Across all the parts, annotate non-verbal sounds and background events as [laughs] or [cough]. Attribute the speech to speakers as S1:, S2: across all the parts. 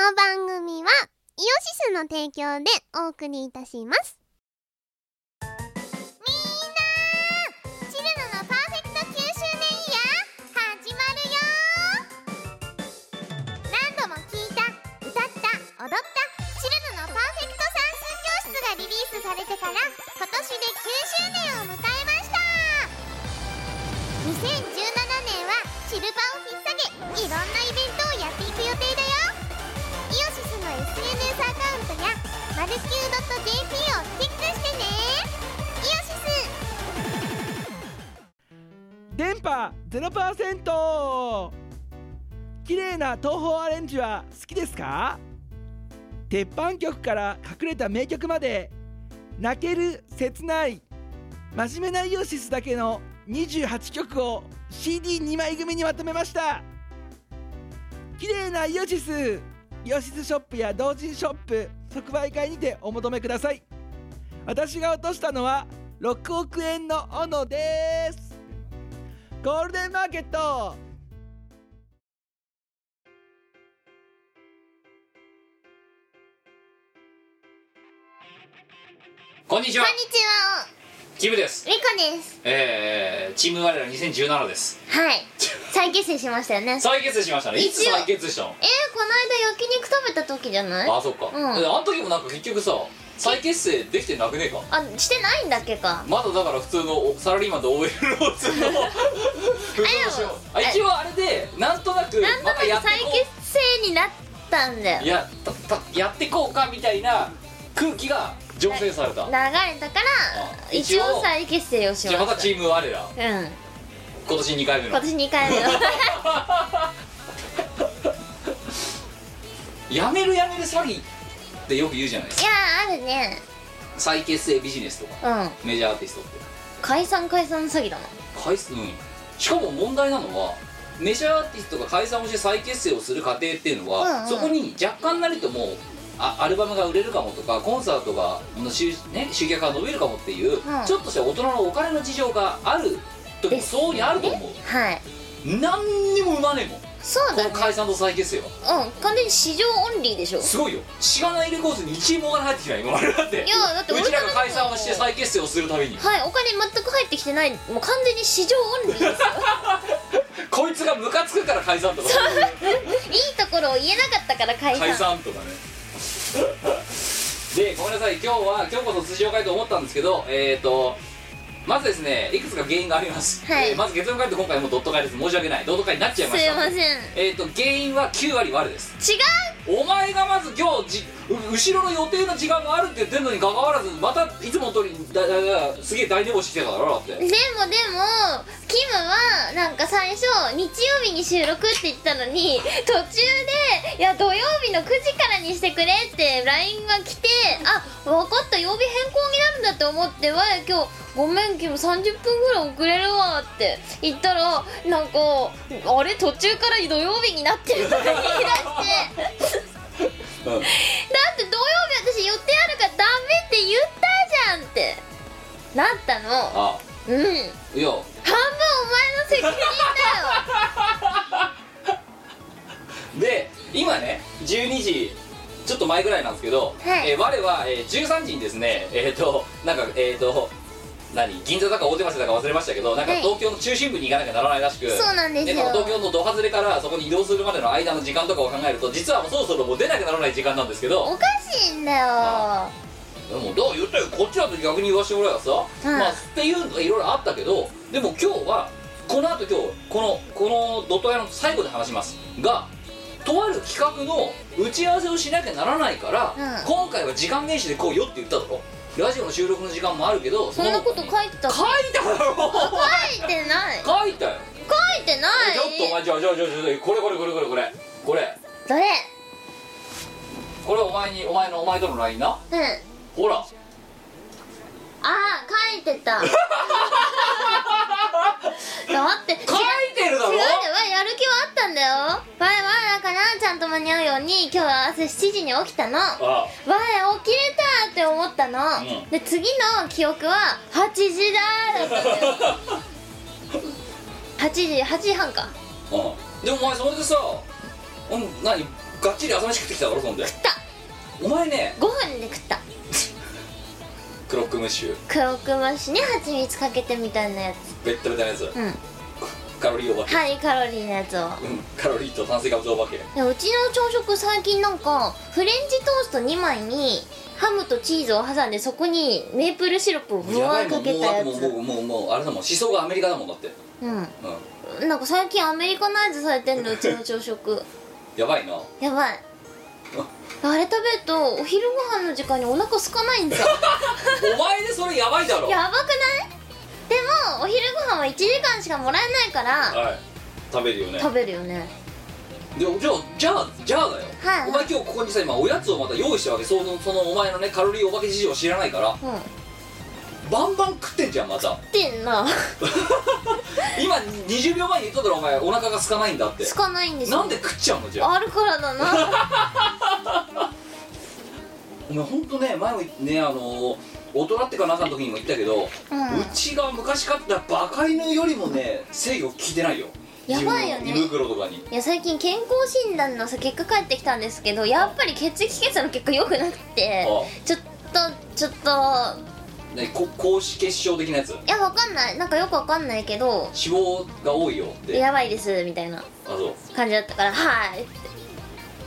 S1: の番組はイオシスの提供でお送りいたします。みんなチルノのパーフェクト9周年イヤー始まるよ何度も聴いた歌った踊ったチルノのパーフェクト算数教室がリリースされてから今年で9周年を迎えました。2017年はシルバーを引っ提げいろんなマルキュー .jp をチェックしてねイオシス。
S2: 電波0%綺麗な東宝アレンジは好きですか？鉄板曲から隠れた名曲まで泣ける切ない真面目なイオシスだけの28曲を CD2 枚組にまとめました。綺麗なイオシスイオシスショップや同人ショップ即売会にてお求めください。私が落としたのは6億円の斧です。ゴールデンマーケット。
S3: こんにちは。
S1: こんにちは。
S3: キムです。
S1: リコです。
S3: えー、チーム我ら2017です。
S1: はい [laughs] 再結成しましたよね。えー、
S3: 再結成しましたね。いつ再結成したの？
S1: この間焼肉食べた時じゃない？
S3: あそっか、
S1: うん。
S3: であの時もなんか結局さ再結成できてなくねえか？
S1: あしてないんだっけか？
S3: まだだから普通のおサラリーマンと OL の [laughs] 普通のあ一応あれでなんとなくまたやって
S1: 再
S3: こ
S1: 結成になったんだよ。
S3: うやたたやってこうかみたいな空気が醸成された。
S1: 流れたから
S3: あ
S1: 一
S3: 応
S1: 再結成をしました。
S3: じゃあまたチーム我ら。
S1: うん
S3: 今年2回目の。
S1: 今年2回目の。[laughs]
S3: やめるやめる詐欺ってよく言うじゃないですか。
S1: いやあるね。
S3: 再結成ビジネスとか
S1: うん。
S3: メジャーアーティストって。
S1: 解散解散詐欺だな。
S3: 解散うん。しかも問題なのはメジャーアーティストが解散をして再結成をする過程っていうのは、
S1: うんうん。
S3: そこに若干なりともあアルバムが売れるかもとかコンサートがの集,、ね、集客が伸びるかもっていう、
S1: うん。
S3: ちょっとした大人のお金の事情があると
S1: です
S3: そうにあると思う。
S1: はい。
S3: 何にも生まねえもん。こ
S1: そうだね。
S3: の解散と再結成は。
S1: うん完全に市場オンリーでしょ？
S3: すごいよ。しがないレコーズに1円もお金入ってきてない今までだって。
S1: いやだって
S3: う
S1: 俺
S3: ちらが解散をして再結成をするために。
S1: はいお金全く入ってきてない。もう完全に市場オンリーですよ。[laughs]
S3: こいつがムカつくから解散とか。
S1: いいところを言えなかったから解散。
S3: 解散とかね。でごめんなさい。今日は今日こそ通常会と思ったんですけどえっ、ー、とまずですねいくつか原因があります、
S1: はい。
S3: えーまず結論から言うと今回もドット会です。申し訳ない。ドット会になっちゃい
S1: す
S3: ました。
S1: いません。違う
S3: えっ、と原因は9割我です。お前がまず今日じう後ろの予定の時間があるって言ってんのにかかわらずまたいつもの通りだだだすげえ大寝坊してきたからだって。
S1: でもでもキムはなんか最初日曜日に収録って言ったのに途中で「いや土曜日の9時からにしてくれ」って LINE が来て「あ分かった曜日変更になるんだ」って思って「わい今日ごめんキム30分ぐらい遅れるわ」って。言ったらなんか「あれ？途中から土曜日になってる」とか言い出して。
S3: う [laughs] ん
S1: だって土曜日私予定あるからダメって言ったじゃんって。なったの。
S3: あ。
S1: うん。半分お前の
S3: いや
S1: 責任だよ。[laughs]
S3: で今ね12時ちょっと前ぐらいなんですけど、
S1: はい。
S3: えー我は、えー13時にですねえっ、となんかえっ、と何？銀座だか大手町だか忘れましたけどなんか
S1: はい。
S3: 東京の中心部に行かなきゃならないらしく、
S1: そうなんですよ。
S3: なんか東京のど外れからそこに移動するまでの間の時間とかを考えると実はもうそろそろもう出なきゃならない時間なんですけど。
S1: おかしいんだよ。
S3: でもどう言ったよこっちだと逆に言わせてもらえばさ、
S1: うん
S3: まあっていうのがいろいろあったけどでも今日はこの後今日このこのドット屋の最後で話しますがとある企画の打ち合わせをしなきゃならないから、
S1: うん。
S3: 今回は時間厳守で来いよって言っただろラジオの収録の時間もあるけど
S1: そんなこと書いてた？
S3: 書
S1: 書
S3: いただろ！
S1: いてない。
S3: 書いたよ。
S1: 書いてない。
S3: ちょっとお前じゃあじゃあじゃあじゃあこれこれこれこれこれ。これ。
S1: どれ？
S3: これお前にお前のお前との LINE な？
S1: うん。
S3: ほら。
S1: ああ書いてた。[laughs] だって
S3: 書いてるだろ？
S1: 違うやる気はあったんだよ間に合うように今日は朝7時に起きたの。わ
S3: あ。
S1: い起きれたって思ったの、
S3: うん。
S1: で次の記憶は8時だーだったのよ8時8時半か。
S3: うん。でもお前それでさうん何がっちり朝飯食ってきただろそんで。
S1: 食った。
S3: お前ね。
S1: 5分で食った。
S3: クロックムッシュ
S1: クロックマッシュに蜂蜜かけてみたいなやつ。
S3: ベッタベタなやつ。
S1: うん
S3: カロリーお化け、
S1: ハイカロリーのやつを。
S3: うんカロリーと炭水化物お化け
S1: でうちの朝食最近なんかフレンチトースト2枚にハムとチーズを挟んでそこにメープルシロップをぶわーかけたやつ。
S3: もうもうもうもうあれだもん思想がアメリカだもんだって。
S1: うん。
S3: うん。
S1: なんか最近アメリカナイズされてんのうちの朝食。[laughs]
S3: やばいな。
S1: やばい。あれ食べるとお昼ご飯の時間にお腹空かないんですよ。[laughs]
S3: お前でそれやばいだろ。
S1: やばくない？でもお昼ご飯は1時間しかもらえないから
S3: はい。食べるよね。
S1: 食べるよね。
S3: でじゃあじゃあじゃあだよ、
S1: はい。
S3: お前今日ここにさ今おやつをまた用意したわけ。そのそのお前のねカロリーお化け事情を知らないから。
S1: うん。
S3: バンバン食ってんじゃんまた。
S1: ってんな。[laughs]
S3: 今20秒前に言っただろお前お腹が空かないんだって。
S1: 空かないんですよ。
S3: なんで食っちゃうのじゃあ？
S1: あるからだな。[laughs]
S3: お前ほんとね前もねあの大人ってかなんかの時にも言ったけど、
S1: う
S3: うんちが昔買ったバカ犬よりもね制御効いてないよ。
S1: やばいよね。
S3: 自分の胃袋とかに。
S1: いや最近健康診断のさ結果返ってきたんですけどやっぱり血液検査の結果良くなくて
S3: あ
S1: ちょっとちょっと。
S3: ねこ高脂血症的なやつ？
S1: いやわかんない。なんかよくわかんないけど
S3: 脂肪が多いよ。って
S1: やばいですみたいな
S3: あそう。
S1: 感じだったからはい。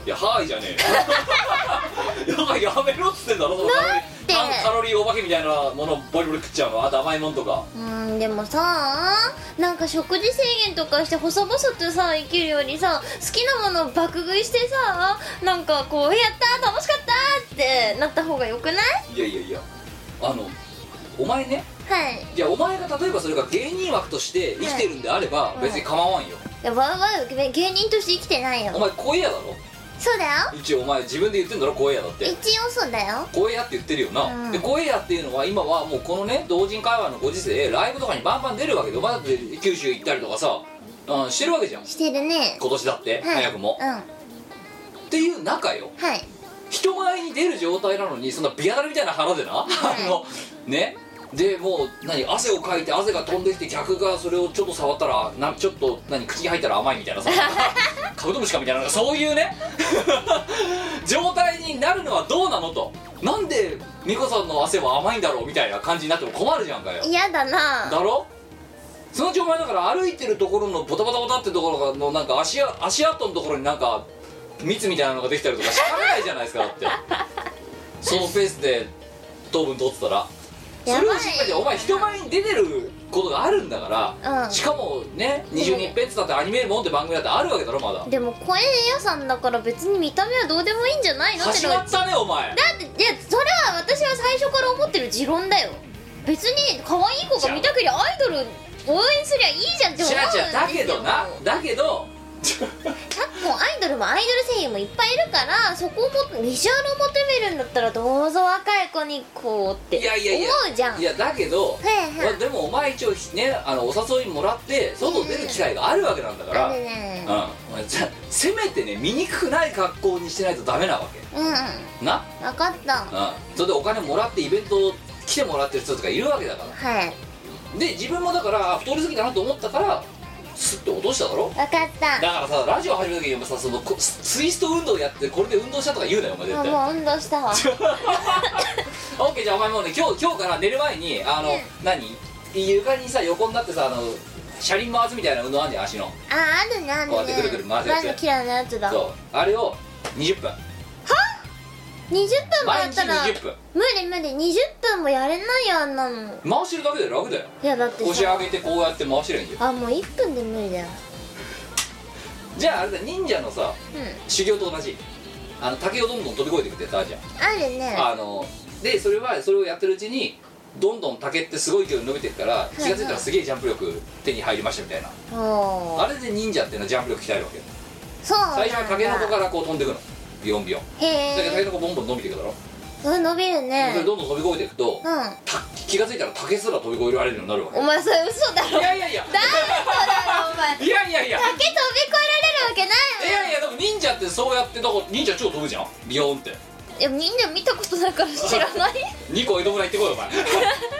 S3: いやはーいじゃねえよ。[laughs] やばいやめろっつってんだろそのカロリー
S1: て。
S3: 単カロリーお化けみたいなものをボリボリ食っちゃうの？あと甘いもんとか。
S1: うーんでもさなんか食事制限とかして細々とさ生きるよりさ好きなものを爆食いしてさなんかこう「やったー楽しかった!」ってなった方がよくない？
S3: いやいやいや。あのお前ね？
S1: はい。
S3: いやお前が例えばそれが芸人枠として生きてるんであれば
S1: うん
S3: 別に構わんよ、
S1: いやわわ芸人として生きてないよ。
S3: お前声屋だろ？
S1: そうだよ。
S3: 一応お前自分で言ってんだろ声屋だって。
S1: 一応そうだよ。
S3: 声屋って言ってるよな、
S1: うん。
S3: で声屋っていうのは今はもうこのね同人会話のご時世ライブとかにバンバン出るわけでお前だって九州行ったりとかさ、うん、してるわけじゃん。
S1: してるね。
S3: 今年だって、
S1: はい。
S3: 早くも。
S1: うん。は
S3: っていう中よ。
S1: い。
S3: 人前に出る状態なのにそんなビアダルみたいな腹でな、[laughs] あのねでもう何汗をかいて汗が飛んできて客がそれをちょっと触ったらなちょっと何口に入ったら甘いみたいなさ。[laughs] カブトムシかみたいなそういうね。[laughs] 状態になるのはどうなのと。なんで美子さんの汗は甘いんだろうみたいな感じになっても困るじゃんかよ。
S1: 嫌だな。
S3: だろそのうちお前だから歩いてるところのボタボタボタってところのなんか足あ足跡のところになんか蜜みたいなのができたりとかしかねないじゃないですかだって。[laughs] そのペースで糖分取ってたら。そ
S1: やばい。
S3: れをしっかりお前人前に出てることがあるんだから、
S1: うん。
S3: しかもね20人ペンツだってアニメールもんって番組だってあるわけだろまだ。
S1: でも声屋さんだから別に見た目はどうでもいいんじゃないのって
S3: 始まったねお前。
S1: だっていやそれは私は最初から思ってる持論だよ。別に可愛い子が見たけりゃアイドル応援すりゃいいじゃんって思う
S3: だけどな。だけど
S1: 昨今アイドルもアイドル声優もいっぱいいるからそこをもビジュアルを求めるんだったらどうぞ若い子にこうって
S3: いやいやいや。
S1: 思うじゃん。
S3: いやだけど
S1: はいはい。
S3: まあでもお前一応ねあのお誘いもらって外出る機会があるわけなんだから、
S1: あ
S3: うん。じゃあせめてね見にくくない格好にしてないとダメなわけ。
S1: うんうん。
S3: な、
S1: 分かった。
S3: うん、それでお金もらってイベント来てもらってる人とかいるわけだから。
S1: はい。
S3: で自分もだからあ太りすぎだなと思ったからスッと落としただろ？
S1: 分かった。
S3: だからさラジオ始めた時にさそのこツイスト運動やってこれで運動したとか言うなよお前絶対。
S1: あもう運動したわ。
S3: オッケーじゃあお前もうね今日今日から寝る前にあの、
S1: うん。
S3: 何？床にさ横になってさあの車輪回すみたいな運動あんじゃん足の。
S1: ああるねあるね。
S3: こうやってぐるぐる回すやつ。
S1: 嫌いなやつだ。
S3: そう。あれを20分
S1: 20分もや
S3: 毎日
S1: ったら
S3: 20分。
S1: 無理無理20分もやれないよあんなの。
S3: 回してるだけで楽だよ。
S1: いやだって
S3: 腰上げてこうやって回してるんじゃん
S1: あもう1分で無理だよ。
S3: じゃああれだ忍者のさ
S1: うん。
S3: 修行と同じ。あの竹をどんどん飛び越えていくってやつあるじゃん。
S1: あるね。
S3: あのでそれはそれをやってるうちにどんどん竹ってすごい勢いで伸びていくから気が付いたらすげえジャンプ力手に入りましたみたいな。
S1: お
S3: あれで忍者っていうのはジャンプ力鍛えるわけよ。
S1: そうなんだ
S3: 最初は竹の子からこう飛んでいくのビヨンビヨン。
S1: へ
S3: だけど竹
S1: え
S3: の子ボンボン伸びていくだろ。
S1: うん伸びる
S3: そ
S1: ね。
S3: れどんどん飛び越えていくと
S1: うん。
S3: た気が付いたら竹すら飛び越えられるようになるわけ。
S1: お前それ嘘だろ。
S3: いやいやいや。
S1: 誰だろお前。
S3: いやいやいや。
S1: 竹飛び越えられるわけない
S3: いやいやでも忍者ってそうやってだから忍者超飛ぶじゃん。ビヨーンって
S1: いや忍者見たことないから知らない。
S3: 2個江戸村行ってこいお前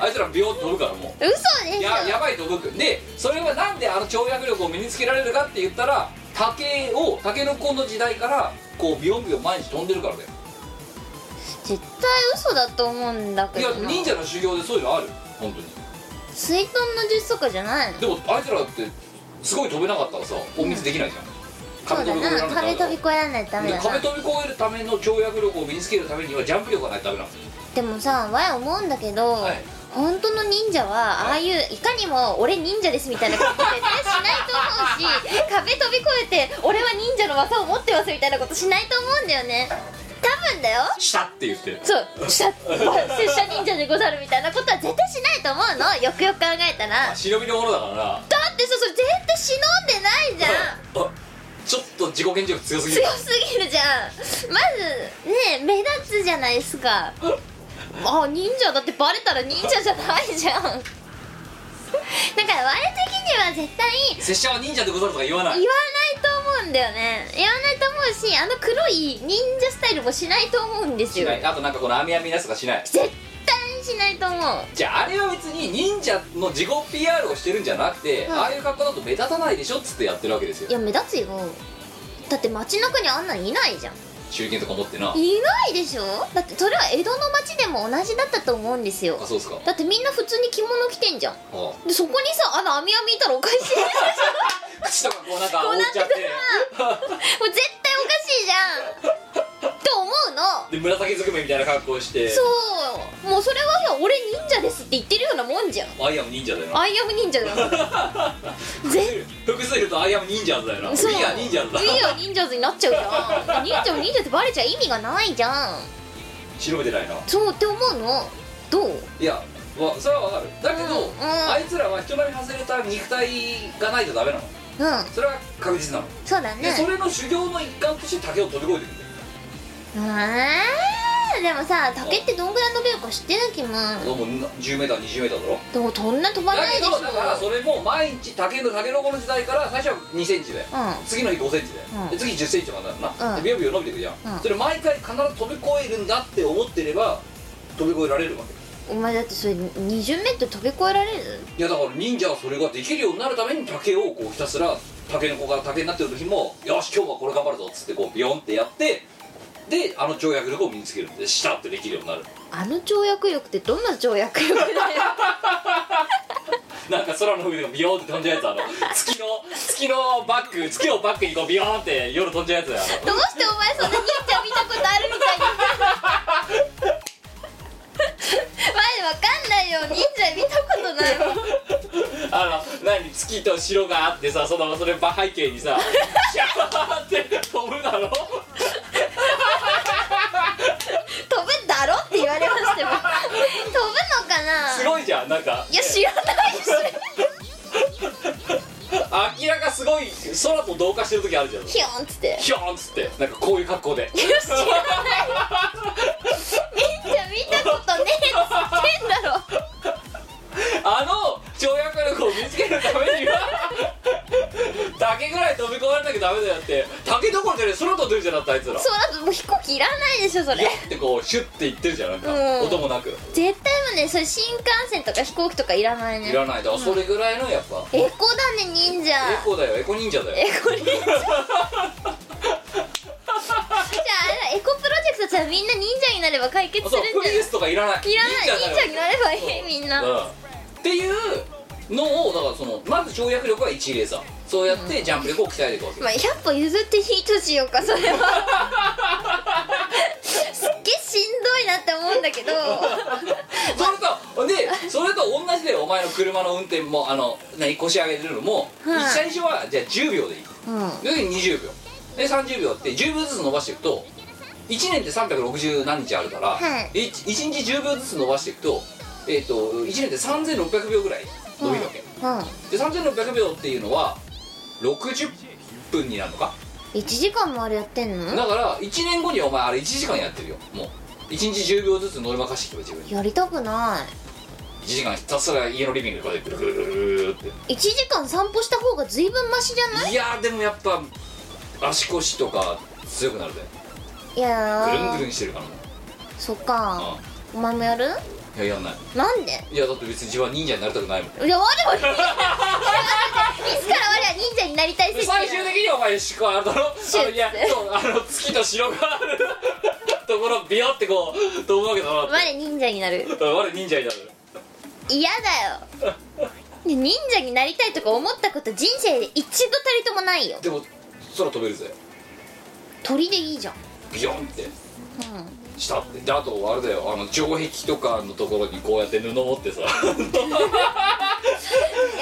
S3: あいつらビヨーンって飛ぶからもう。
S1: 嘘でしょ。
S3: ややばい飛ぶでそれはなんであの跳躍力を身につけられるかって言ったら竹をタケノコの時代からこうビヨンビヨン毎日飛んでるからだよ。
S1: 絶対嘘だと思うんだけ
S3: いや
S1: どな
S3: 忍者の修行でそういうのある。本当に。
S1: 水遁の術とかじゃないの？
S3: でもあいつらだってすごい飛べなかったらさ隠密できないじゃん、
S1: そうだな。壁飛び越えられないとダメ
S3: で
S1: だな。
S3: 壁飛び越えるための跳躍力を身につけるためにはジャンプ力がないとダメなんですよ
S1: でもさわい思うんだけど、
S3: はい。
S1: 本当の忍者はああいういかにも俺忍者ですみたいなこと絶対しないと思うし壁飛び越えて俺は忍者の技を持ってますみたいなことしないと思うんだよね。多分だよ。
S3: シャッって言って。
S1: そう。拙者忍者でござるみたいなことは絶対しないと思うの。よくよく考えたら。だ
S3: 忍びのものだからな。
S1: ってさそれ絶対忍んでないじゃん。
S3: あちょっと自己顕示力強すぎる。
S1: 強すぎるじゃん。まずね目立つじゃないですか。あ忍者だってバレたら忍者じゃないじゃん。だから我的には絶対
S3: 拙者は忍者でござるとか言わない。
S1: 言わないと思うんだよね。言わないと思うしあの黒い忍者スタイルもしないと思うんですよ。
S3: しない。あとなんかこの網網なやつとかしない。
S1: 絶しないと思う。
S3: じゃああれは別に忍者の自己 PR をしてるんじゃなくて、
S1: うん。
S3: ああいう格好だと目立たないでしょっつってやってるわけですよ。
S1: いや目立つよ。だって街中にあんなのいないじゃん。
S3: 手裏剣とか持ってな。あ
S1: いないでしょ。だってそれは江戸の街でも同じだったと思うんですよ。
S3: そうですか。
S1: だってみんな普通に着物着てんじゃん。
S3: あ
S1: でそこにさあの網網いたらおかしい。でしょ
S3: 口とかこうなんか覆っちゃって。[laughs]
S1: もう絶対おかしいじゃん。って思うの。
S3: で紫ずくめみたいな格好をして。
S1: そう。もうそれはさ俺忍者ですって言ってるようなもんじゃん。
S3: アイアム忍者だよな。
S1: アイアム忍者だよ。[laughs] ぜ
S3: 複数いるとアイアム忍者だよな。
S1: そう。
S3: いや忍者だ
S1: いいよ忍者ズになっちゃうじゃん。忍者も忍者ってバレちゃ意味がないじゃん。
S3: 白めてないな。
S1: そうって思うの。どう？
S3: いやわそれはわかる。だけど、
S1: うんうん。
S3: あいつらは人並み外れた肉体がないとダメなの。
S1: うん。
S3: それは確実なの、
S1: そうだね。
S3: でそれの修行の一環として竹を飛び越えてる。んだよ
S1: えー、でもさ竹ってどんぐらい伸びるか知ってなきゃも
S3: どうも 10m20m だろ。
S1: でもそんな飛ば
S3: だ
S1: ないでしょ。
S3: けどだからそれも毎日竹の竹の子の時代から最初は2センチで
S1: うん。
S3: 次の日5センチで,、
S1: うん。
S3: で次10センチとかになるな、
S1: うん。
S3: でビヨビヨ伸びていくじゃん、
S1: うん。
S3: それ毎回必ず飛び越えるんだって思ってれば飛び越えられるわけ。
S1: お前だってそれ20メートル飛び越えられる？
S3: いやだから忍者はそれができるようになるために竹をこうひたすら竹の子が竹になってる時もよし今日はこれ頑張るぞっつってこうビヨンってやってであの跳躍力を身につけるんでシタってできるようになる。
S1: あの跳躍力ってどんな跳躍力だよ
S3: なんか空の上でビヨンって飛んじゃうやつあの月の月のバック月をバックにこうビヨンって夜飛んじゃうやつだよ
S1: どうしてお前そんな忍者見たことあるみたいに。前わかんないよ。忍者見たことない。も [laughs] ん
S3: あの何月と城があってさそのそれ背景にさ [laughs] シャーって飛ぶだろ
S1: 飛ぶだろって言われましても飛ぶのかな
S3: すごいじゃんなんか。
S1: いや知らないし。
S3: 明らかすごい空と同化してる時あるじゃん。
S1: ヒョンっつって。
S3: ヒョーンっつって。なんかこういう格好で。
S1: よし知らない。忍者見たことねえっつってんだろ。
S3: あの跳躍力を見つけるためには竹ぐらい飛び越えられなきゃダメだよって。竹どころじゃねえ空飛んでるじゃんだってあいつら。
S1: そうだともう飛行機いらないでしょそれ。
S3: やってこうシュッていってるじゃんなんか、
S1: うん。
S3: 音もなく。
S1: 絶それ新幹線とか飛行機とかいらないね。
S3: いらない。だそれぐらいのやっぱ、
S1: エコだね忍者。
S3: エコだよ。エコ忍者だよ。
S1: エコ忍者。[laughs] じゃああれだエコプロジェクトじゃあみんな忍者になれば解決す
S3: そう
S1: るんじゃない？
S3: プリウスとかいらない。
S1: いらない。忍者になれば。いいみんな。
S3: うん。っていうのをだからそのまず跳躍力は一例さそうやってジャンプ力を鍛えていくわけ、
S1: まあ100歩譲ってヒートしようかそれは [laughs] すっげえしんどいなって思うんだけど
S3: それとでそれと同じでお前の車の運転もあの何腰上げてるのも、
S1: はい。
S3: 最初はじゃあ10秒でいい。
S1: うん。
S3: で20秒。で30秒って10秒ずつ伸ばしていくと1年って360何日あるから、
S1: はい。
S3: い1日10秒ずつ伸ばしていくと,、えー、と1年って3600秒ぐらい伸びるわけ、
S1: うん。
S3: で3600秒っていうのは60分になるのか
S1: ？1時間もあれやってんの？
S3: だから1年後にお前あれ1時間やってるよ。もう1日10秒ずつ乗り任していけば自分。に
S1: やりたくない
S3: 1時間ひたすら家のリビングでこうやってぐるぐるぐるって。
S1: 1時間散歩した方が随分マシじゃない？
S3: いやーでもやっぱ足腰とか強くなるで。
S1: いや
S3: ぐるんぐる
S1: ー
S3: んしてるからも
S1: そっか。お前もやる？
S3: ういややんない。
S1: なんで？
S3: いやだって別に自分は忍者になりたくないもん。
S1: いや我もい。つから我は忍者になりたい設
S3: 最終的にお前しかあれだろ
S1: シュッ
S3: あのいやそうあの月と城があるところビヨってこう飛ぶわけだなって。
S1: 我忍者になる。
S3: 我忍者になる
S1: 嫌だよ。ね忍者になりたいとか思ったこと人生で一度たりともないよ。
S3: でも空飛べるぜ。
S1: 鳥でいいじゃん。
S3: ビヨンって。
S1: うん。
S3: したって。であとあれだよ。あの城壁とかのところにこうやって布持ってさ。[laughs]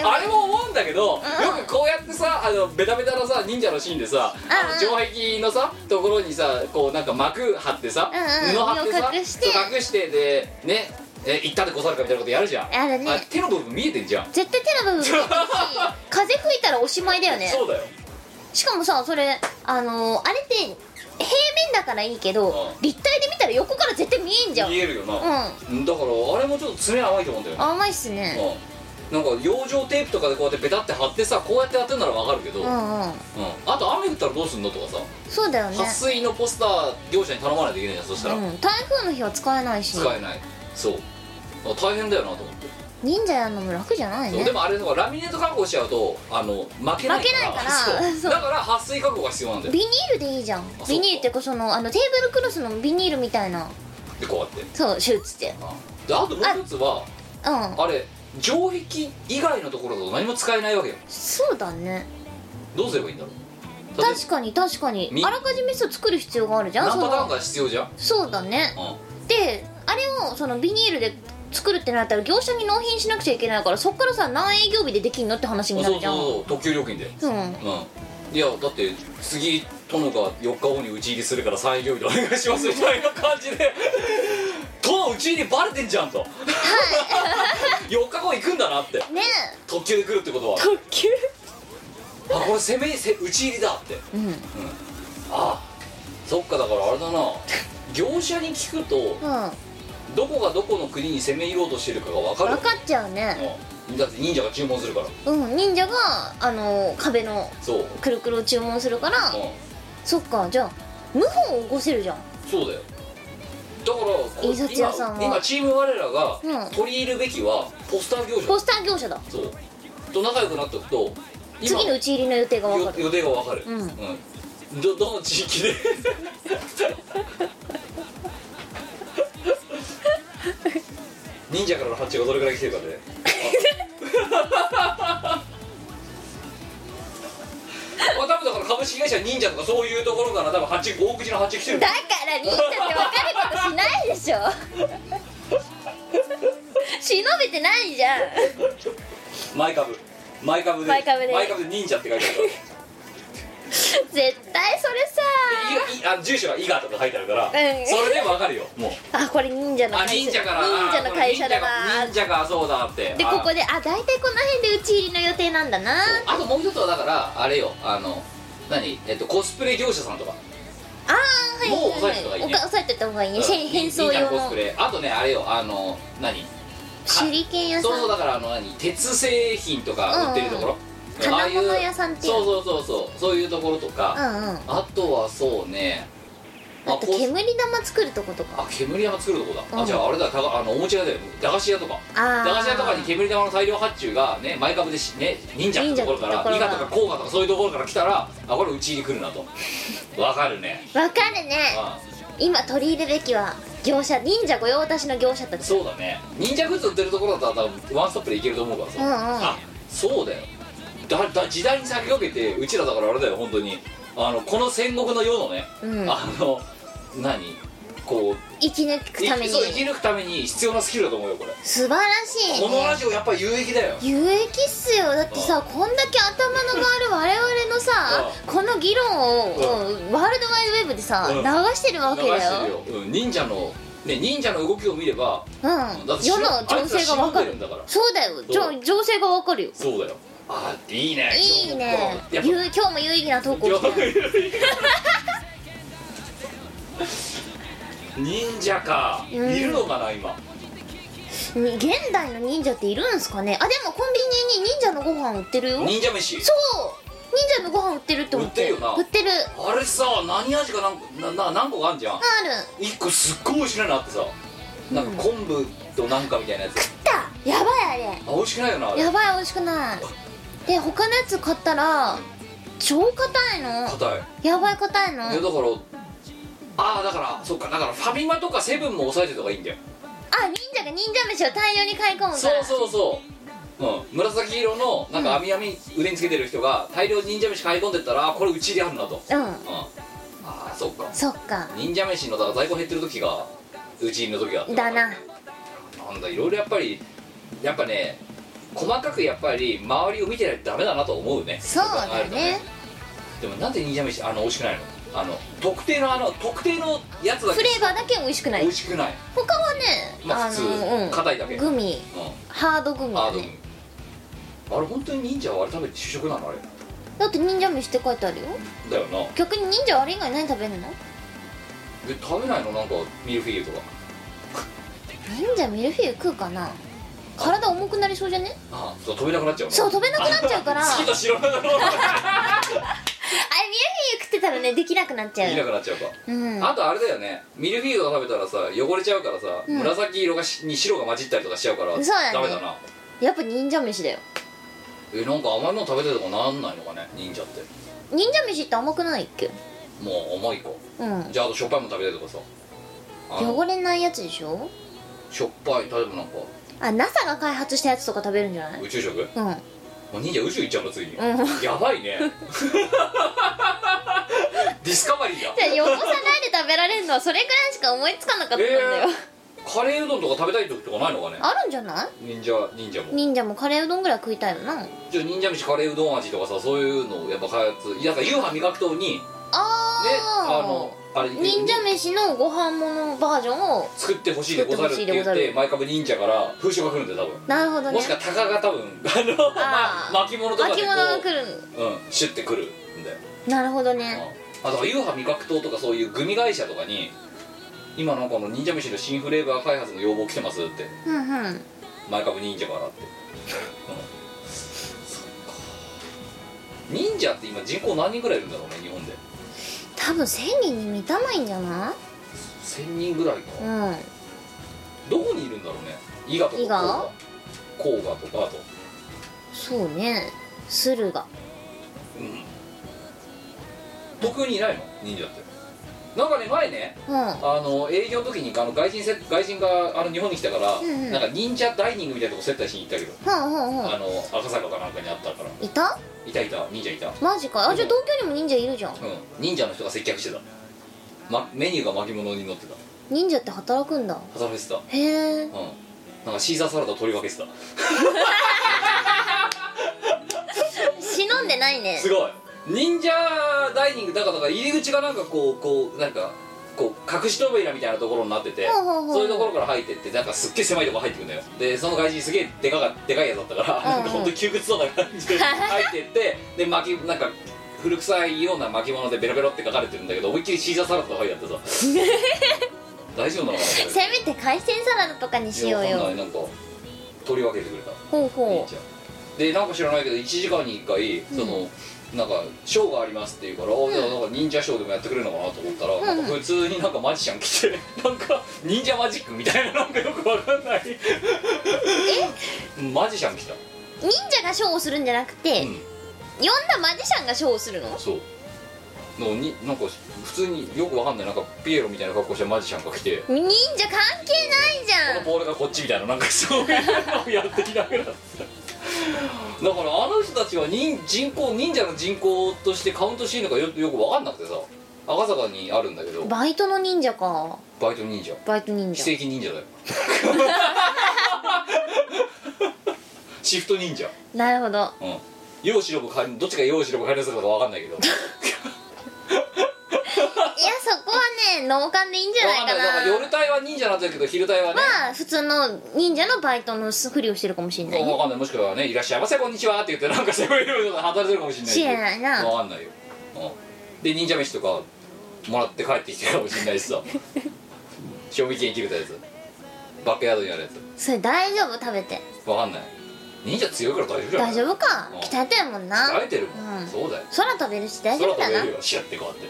S3: あれも思うんだけど、よくこうやってさあのベタベタなさ忍者のシーンでさ、あの
S1: うん。
S3: 城壁のさところにさこうなんか幕張ってさ、
S1: うんうん。
S3: 布張ってさ
S1: 隠して。
S3: そう隠してでねえ行ったでござるかみたいなことやるじゃん。
S1: あるね。
S3: 手の部分見えてんじゃん、
S1: 絶対手の部分見えてるし [laughs] 風吹いたらおしまいだよね。
S3: そうだよ。
S1: しかもさそれあのーあれって平面だからいいけど、
S3: うん。
S1: 立体で見たら横から絶対見えんじゃん。
S3: 見えるよな、
S1: う
S3: だからあれもちょっと爪甘いと思うんだよね。
S1: 甘いっすね。
S3: うん。なんか養生テープとかでこうやってペタって貼ってさこうやってやってんならわかるけど、
S1: う
S3: うん
S1: ん。うん。
S3: あと雨降ったらどうすんのとかさ。
S1: そうだよね。
S3: 撥水のポスター業者に頼まないといけないじゃんそしたら、
S1: うん、台風の日は使えないし。
S3: 使えないそう。あ大変だよなと思って、
S1: 忍者やるのも楽じゃないね。
S3: そうでもあれとかラミネート加工しちゃうとあの負けないから。
S1: 負けないから。
S3: そう。
S1: そう。
S3: だから撥水加工が必要なんだよ。
S1: ビニールでいいじゃん。
S3: そう。
S1: ビニールっていうかそのあのテーブルクロスのビニールみたいな。
S3: でこうやって。
S1: そうシューツって。
S3: あ。であともう一つは
S1: うん。
S3: あれ城壁以外のところだと何も使えないわけよ。
S1: そうだね。
S3: どうすればいいんだろう。
S1: 確かに確かに。
S3: み
S1: あらかじめそう作る必要があるじゃん。その
S3: 何パターンか必要じゃん、
S1: そうだね。
S3: うん。
S1: であれをそのビニールで作るってなったら業者に納品しなくちゃいけないからそっからさ何営業日でできんのって話
S3: そうそう
S1: になるじゃん。
S3: そう特急料金で
S1: うん。
S3: うん。いやだって次殿が4日後に討ち入りするから3営業日でお願いしますみたいな感じで。[laughs] 殿討ち入りバレてんじゃんと。4日後行くんだなって。
S1: ね
S3: 特急で来るってことは。
S1: 特急？
S3: あこれ攻めせ討ち入りだって。
S1: うん。
S3: あそっかだからあれだな。業者に聞くと
S1: うん
S3: どこがどこの国に攻め入ろうとしてるかが分かる。
S1: 分かっちゃうね。
S3: うん。だって忍者が注文するから。
S1: うん忍者があの壁の
S3: そう、
S1: くるくるを注文するから
S3: うん、
S1: そっかじゃあ謀反を起こせるじゃん。
S3: そうだよ。だから
S1: 印刷屋さんは。
S3: 今今チーム我らが
S1: うん。
S3: 取り入るべきはポスター業者
S1: ポスター業者だ。
S3: そう。と仲良くなっておくと今
S1: 次の打ち入りの予定が分かる。
S3: よ予定が分かる。
S1: うん。
S3: うん。どどの地域で？[laughs] [laughs] 忍者からの発注がどれくらい来てるかで。[laughs] あ多分だから株式会社忍者とかそういうところから多分発注大口の発注来てる。
S1: だから忍者って分かることしないでしょ。[laughs] 忍べてないじゃん。
S3: 前株。前株で。
S1: 前株で
S3: 忍者って書いてあるから。
S1: 絶対
S3: あ住所は伊賀とか書いてあるから、
S1: ん。
S3: それでわかるよもう。
S1: あこれ忍者の
S3: あ
S1: 会社
S3: 忍者から
S1: 忍者の会社だな。
S3: あ忍者かそうだってあ
S1: でここであ大体この辺で打ち入りの予定なんだな。
S3: あともう一つはだからあれよあの何えっとコスプレ業者さんとか。
S1: ああはい
S3: もう押さえてた方がいいね。
S1: おか押さえてた方がいいね、
S3: うん
S1: 変変装
S3: 忍者
S1: 用の
S3: コスプレ。あとねあれよあの何
S1: 手裏剣屋さん。
S3: そうそうだからあの何鉄製品とか売ってるところ、
S1: 金物屋さんっていう
S3: そうそうそうそう。そういうところとか、
S1: うんうん。
S3: あとはそうね。
S1: あと煙玉作るとことか。
S3: あ煙山作るとこだ、
S1: うん。
S3: あじゃああれだあのおもちゃ屋だよ。駄菓子屋とか。
S1: あ
S3: 駄菓子屋とかに煙玉の大量発注がね前株でしね忍者ってところから伊賀とか甲賀とかそういうところから来たらあこれうちに来るなと。わかるね。
S1: わかるね。
S3: あ
S1: 今取り入れるべきは業者忍者御用達の業者たち。
S3: そうだね。忍者グッズ売ってるところだったら多分ワンストップでいけると思うからさ、
S1: うんうん。
S3: あそうだよだだ時代に先駆けてうちらだからあれだよ本当に。あのこの戦国の世のね、
S1: うん。
S3: あの何？こう
S1: 生き抜くために。
S3: いそう生き抜くために必要なスキルだと思うよこれ。
S1: 素晴らしい
S3: このラ
S1: ね
S3: ジオやっぱり有益だよ。
S1: 有益っすよ。だってさこんだけ頭の回る我々のさこの議論をうん。ワールドワイドウェブでさ
S3: うん。
S1: 流してるわけ
S3: 流
S1: だよ。
S3: してるよ、うん、忍者のね忍者の動きを見れば
S1: うん。
S3: だって
S1: 世の情勢がわかる。
S3: あいつら忍んでんだから。
S1: そうだよ。情勢がわかるよ。
S3: そうだよあいいね
S1: いいね。
S3: 今日も。
S1: 有意義な投稿
S3: 忍者か、
S1: うん。
S3: いるのかな今。
S1: に現代の忍者っているんすかね？あでもコンビニに忍者のご飯売ってるよ。
S3: 忍者飯？
S1: そう。忍者のご飯売ってるって思って。
S3: 売ってるよな。
S1: 売ってる。
S3: あれさ何味か何個なな何個かあんじゃん？
S1: あ
S3: 一個すっごい美味しいのあってさ。
S1: る
S3: なんか昆布となんかみたいなやつ。
S1: だやばいあれ。
S3: あ美味しくないよなあれ。
S1: やばい美味しくないで他のやつ買ったら超硬いの？
S3: 硬い。
S1: やばい硬いの？
S3: いやだからああだからそっかだからファミマとかセブンも抑えてた方がいいんだよ。
S1: あ忍者が忍者飯を大量に買い込むから。
S3: そうそうそう、うん、紫色のなんか網網腕につけてる人が大量に忍者飯買い込んでったらあこれうちであるなと、うん、
S1: うん。
S3: ああそっか。
S1: そっか。
S3: 忍者飯のだから在庫減ってる時がうちの時があった
S1: だな。
S3: なんだいろいろやっぱりやっぱね細かくやっぱり周りを見てないとダメだなと思うね。
S1: そうだ
S3: 考えると
S1: ね。
S3: でもなんで忍者飯あの美味しくないの？あの特定のあの特定のやつだけ。
S1: フレーバーだけ美味しくない。
S3: 美味しくない。
S1: 他はね
S3: まあ普通
S1: のうん。
S3: 硬いだけ。
S1: グミ。
S3: う
S1: ハードグミ
S3: んあでも
S1: だね
S3: あれ本当に忍者はあれ食べて主食なの？あれ。
S1: だって忍者飯って書いてあるよ。
S3: だよな。
S1: 逆に忍者あれ以外何食べるの？
S3: で食べないの？なんかミルフィーユとか。[laughs]
S1: 忍者ミルフィーユ食うかな？体重くなりそうじゃね？
S3: あそう飛べなくなっちゃうの？
S1: そう飛べなくなっちゃうから。あれフィーユ食ってたらねできなくなっちゃう。
S3: 見なくなっちゃうか。
S1: うん。
S3: あとあれだよね。ミルフィーユとか食べたらさ汚れちゃうからさ、
S1: うん。
S3: 紫色がしに白が混じったりとかしちゃうから
S1: そうだね。
S3: ダメだな。
S1: やっぱ忍者飯だよ。
S3: えなんか甘いもの食べてるとかなんないのかね？忍者って。
S1: 忍者飯って甘くないっけ？
S3: もう甘いか。
S1: うん。
S3: じゃああとしょっぱいもの食べてるとかさ。
S1: 汚れないやつでしょ？
S3: しょっぱい例えばなんか
S1: あ NASA が開発したやつとか食べるんじゃない？
S3: 宇宙食？
S1: うん。
S3: もう忍者宇宙行っちゃうのついに、
S1: うん。
S3: やばいね。[laughs] ディスカバリーだ。
S1: じゃあ汚さないで食べられるのはそれぐらいしか思いつかなかったんだよ、
S3: えー。カレーうどんとか食べたい時とかないのかね？
S1: あるんじゃない？
S3: 忍者忍者も。
S1: 忍者もカレーうどんぐらい食いたいよな
S3: じゃあ忍者飯カレーうどん味とかさそういうのをやっぱ開発いやなんか夕飯味覚糖にね
S1: あー。
S3: あのあれ
S1: 忍者飯のご飯物バージョンを
S3: 作ってほしいでござるって言っ
S1: てほしいでござる。
S3: て前株忍者から風習が来るんだよ多分。
S1: なるほどね。
S3: もしくはタカが多分あの、
S1: あー。
S3: ま、[laughs] 巻物とかでこ
S1: 巻
S3: う
S1: 物が来る
S3: うんシュッてくるんだよ。
S1: なるほどね。
S3: あだから夕飯味覚糖とかそういうグミ会社とかに今なんかあの忍者飯の新フレーバー開発の要望来てますって。
S1: うんうん。
S3: 前株忍者からって、うん、忍者って今人口何人ぐらいいるんだろうね日本で
S1: 多分1000人に満たないんじゃな
S3: 1000人ぐらいか、
S1: いうん。
S3: どこにいるんだろうね。伊賀とか
S1: 伊賀？
S3: 甲賀とかあと。
S1: そうね。駿河。
S3: うん。東京にいないの？忍者って。なんかね前ね
S1: うん。
S3: あの営業の時にあの外人せ外人があの日本に来たから、
S1: うんうん。
S3: なんか忍者ダイニングみたいなとこ接待しに行ったけど、
S1: ほんほんほん。
S3: あの赤坂かなんかにあったから。
S1: いた？
S3: いたいた。忍者いた。うん
S1: マジか。あじゃあ東京にも忍者いるじゃん。
S3: 忍者の人が接客してた、ま、メニューが巻物に乗ってた。
S1: 忍者って働くんだ。
S3: 働いてた。
S1: へえ
S3: うん。なんかシーザーサラダ取り分けてた。[laughs]
S1: 忍んでないね。
S3: すごい。忍者ダイニングだからだから入り口がなんかこうこうなんかこう隠し扉みたいなところになっててそういうところから入ってってなんかすっげえ狭いところ入ってくんだよ。でその外人すげえでかがでかいやつだったから、
S1: うんう
S3: 本当に窮屈そうな感じで入ってってで巻きなんか古臭いような巻物でベロベロって書かれてるんだけど思いっきりシーザーサラダとか書いてあってさ [laughs] 大丈夫なの
S1: せめて海鮮サラダとかにしようよ。
S3: なんか取り分けてくれた。
S1: ほうほ
S3: いいじゃん。でなんか知らないけど1時間に1回その、なんかショーがありますって言うから、あじゃあなんか忍者ショーでもやってくれるのかなと思ったら、
S1: ん。
S3: なんか普通になんかマジシャン来てなんか忍者マジックみたいななんかよくわかんない。え？マジシャン来た。
S1: う忍者がショーをするんじゃなくて、
S3: うん。
S1: 呼んだマジシャンがショーをするの？
S3: そう。のになんか普通によくわかんないなんかピエロみたいな格好したマジシャンが来てこ
S1: 忍者関係ないじゃん。
S3: のボールがこっちみたいななんかそういうのをやってきながらだからあの人たちは人人口忍者の人口としてカウントしていいのかよよく分かんなくてさ。赤坂にあるんだけど。
S1: バイトの忍者か。
S3: バイト忍者。
S1: バイト忍者。
S3: 非正規忍者だよ。[laughs] シフト忍者。
S1: なるほど。
S3: うん。世を白く帰りどっちが世を白く帰りするか分かんないけど
S1: 農館でいいんじゃないか
S3: な。から夜
S1: な
S3: 帯は忍者なんだけど昼帯はね。
S1: まあ普通の忍者のバイトのふりをしてるかもしれない。ね
S3: 分かんない。もしくはね「いらっしゃいませこんにちは」って言ってなんかセブンイレブンで働い [laughs] てるかもしれない
S1: 知らないな
S3: 分かんないよ、うん、で忍者飯とかもらって帰ってきてるかもしれないしさ。[laughs] 賞味期限切れたやつ。バックヤードにあるやつ。
S1: それ大丈夫？食べて。
S3: 分かんない忍者強いから大丈夫
S1: 大丈夫か？
S3: うん。
S1: 鍛えてるもんな。
S3: 鍛えてるもん、
S1: うん。
S3: そうだよ。
S1: 空飛べるし大丈夫だな。
S3: 空飛べるよ。シュッてこうやって。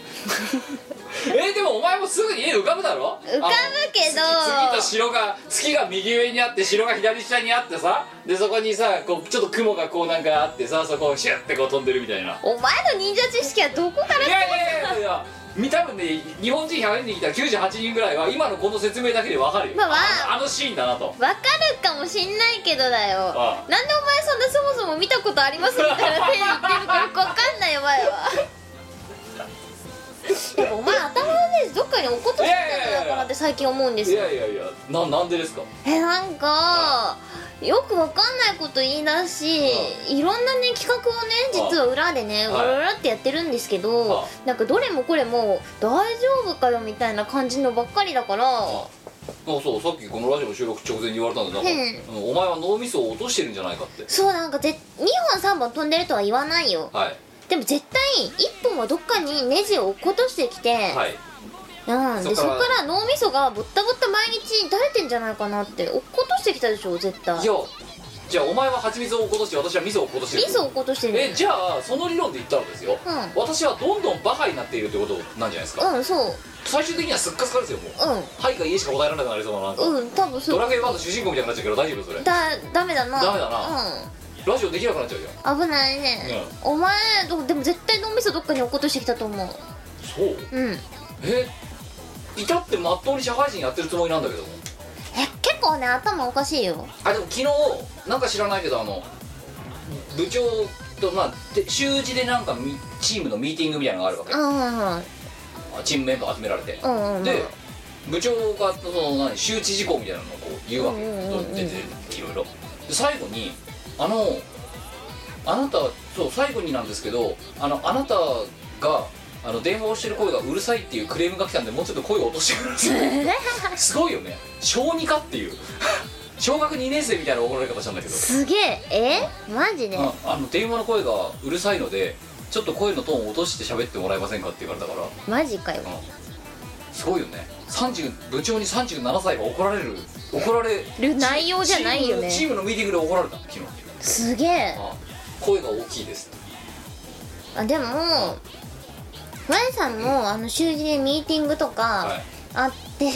S3: [laughs] えーでもお前もすぐに絵浮かぶだろ？
S1: 浮かぶけど。
S3: 月月と城が月が右上にあって城が左下にあってさ。でそこにさこうちょっと雲がこうなんかあってさそこをシュッてこう飛んでるみたいな。
S1: お前の忍者知識はどこから
S3: いやいやいやいや。み多分ね日本人100人に来たら98人ぐらいは今のこの説明だけでわかるよ、
S1: まあわ
S3: あ。のあのシーンだなと。
S1: わかるかもしんないけどだよ。
S3: あ
S1: なんでお前そんなそもそも見たことありますみたいな手で言ってるかよくわかんないよお前は。やっぱお前頭のねどっかに落っことしてたんじゃないかなって最近思うんですよ。
S3: いやいやいやななんでですか？
S1: えなんかよくわかんないこと言い出しいろんなね企画をね実は裏でねう
S3: はい。
S1: らうらってやってるんですけど
S3: は
S1: なんかどれもこれも大丈夫かよみたいな感じのばっかりだから
S3: あそうさっきこのラジオの収録直前に言われたんでなんか、うん。お前は脳みそを落としてるんじゃないかって。
S1: そうなんかぜ2本3本飛んでるとは言わないよ。
S3: はい。
S1: でも絶対1本はどっかにネジを落っことしてきて、
S3: はい
S1: うん、で
S3: そっか
S1: そこからら脳みそがぼったぼった毎日垂れてんじゃないかなって。落っことしてきたでしょ絶対。
S3: いやじゃあお前は蜂蜜を落っことして私は味噌を落っことしてる。
S1: 味噌落っことしてる
S3: えじゃあその理論で言ったらですよ、
S1: うん。
S3: 私はどんどんバカになっているってことなんじゃないですか、
S1: うんそう。
S3: 最終的にはすっかすかですよもう。
S1: うん。
S3: はいか家しか答えられなくなりそうななんか、
S1: うん多分そう。
S3: ドラクエ1の主人公みたいになっちゃうけど大丈夫それ。
S1: だダメだな。
S3: ダメだな。ラジオできなくなっちゃうじゃん。
S1: うん危ないね、お前どでも絶対脳みそどっかに落っことしてきたと思う。
S3: そう。
S1: うん。
S3: えいたってまっとうに社会人やってるつもりなんだけども。
S1: え結構ね頭おかしいよ。
S3: あでも昨日なんか知らないけどあの部長とまあで習字でなんかみチームのミーティングみたいなのがあるわけ。
S1: うんうんうん。
S3: チームメンバー集められて。
S1: うんうんうん。
S3: で部長がその何周知事項みたいなのをこう言うわけ。
S1: うんうんうんうん。
S3: 出ていろいろ。で最後にあのあなたそう最後になんですけどあのあなたがあの電話をしてる声がうるさいっていうクレームが来たんでもうちょっと声を落としてください。すごいよね。小児科っていう。[laughs] 小学2年生みたいな怒られ方したんだけど。
S1: すげえ？えマジで？
S3: ああの電話の声がうるさいのでちょっと声のトーンを落として喋ってもらえませんかって言われたから。
S1: マジかよ。
S3: うん。すごいよね。30部長に37歳が怒られる怒られ
S1: る内容じゃないよね。
S3: チームのミーティングで怒られた昨日。
S1: すげえ。
S3: あ声が大きいです。
S1: あでもワイさんもあの習字でミーティングと
S3: は
S1: か
S3: い。
S1: あって、
S3: は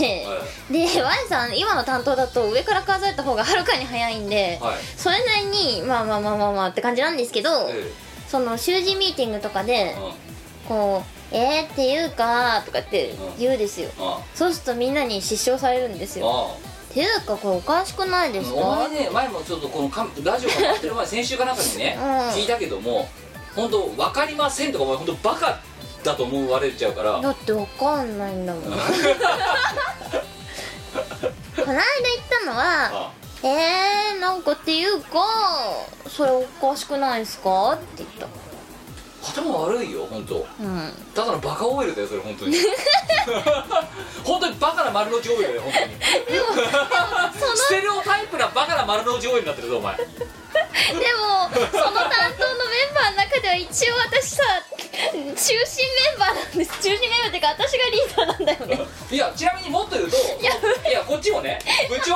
S3: い。
S1: でワイさん今の担当だと上から数えた方がはるかに早いんで、
S3: はい。
S1: それなりにまあまあまあまあまあって感じなんですけど、
S3: え
S1: その習字ミーティングとかでこう「えー、っていうか」とかって言うですよ、
S3: あ
S1: そうするとみんなに失笑されるんですよ。
S3: あ
S1: っていうかこれおかしくないです
S3: お前
S1: か
S3: ね前もちょっとこのカンラジオがやってる前先週かなんかにね、
S1: うん。
S3: 聞いたけども本当分かりませんとかお前本当バカだと思われちゃうから。
S1: だってわかんないんだもん。[laughs] この間言ったのは
S3: あ「
S1: えー、なんかっていうかそれおかしくないですか?」って言った
S3: 頭悪いよ本当。
S1: うん。
S3: ただのバカ OL だよそれ本当に。[laughs] 本当にバカな丸の内 OL だよ本当に。ステレオタイプなバカな丸の内 OL になってるぞお前。
S1: でもその担当のメンバーの中では一応私さ中心メンバーなんです。中心メンバーっていうか私がリーダーなんだよね。[laughs]
S3: いやちなみにもっと言うといやこっちもね部長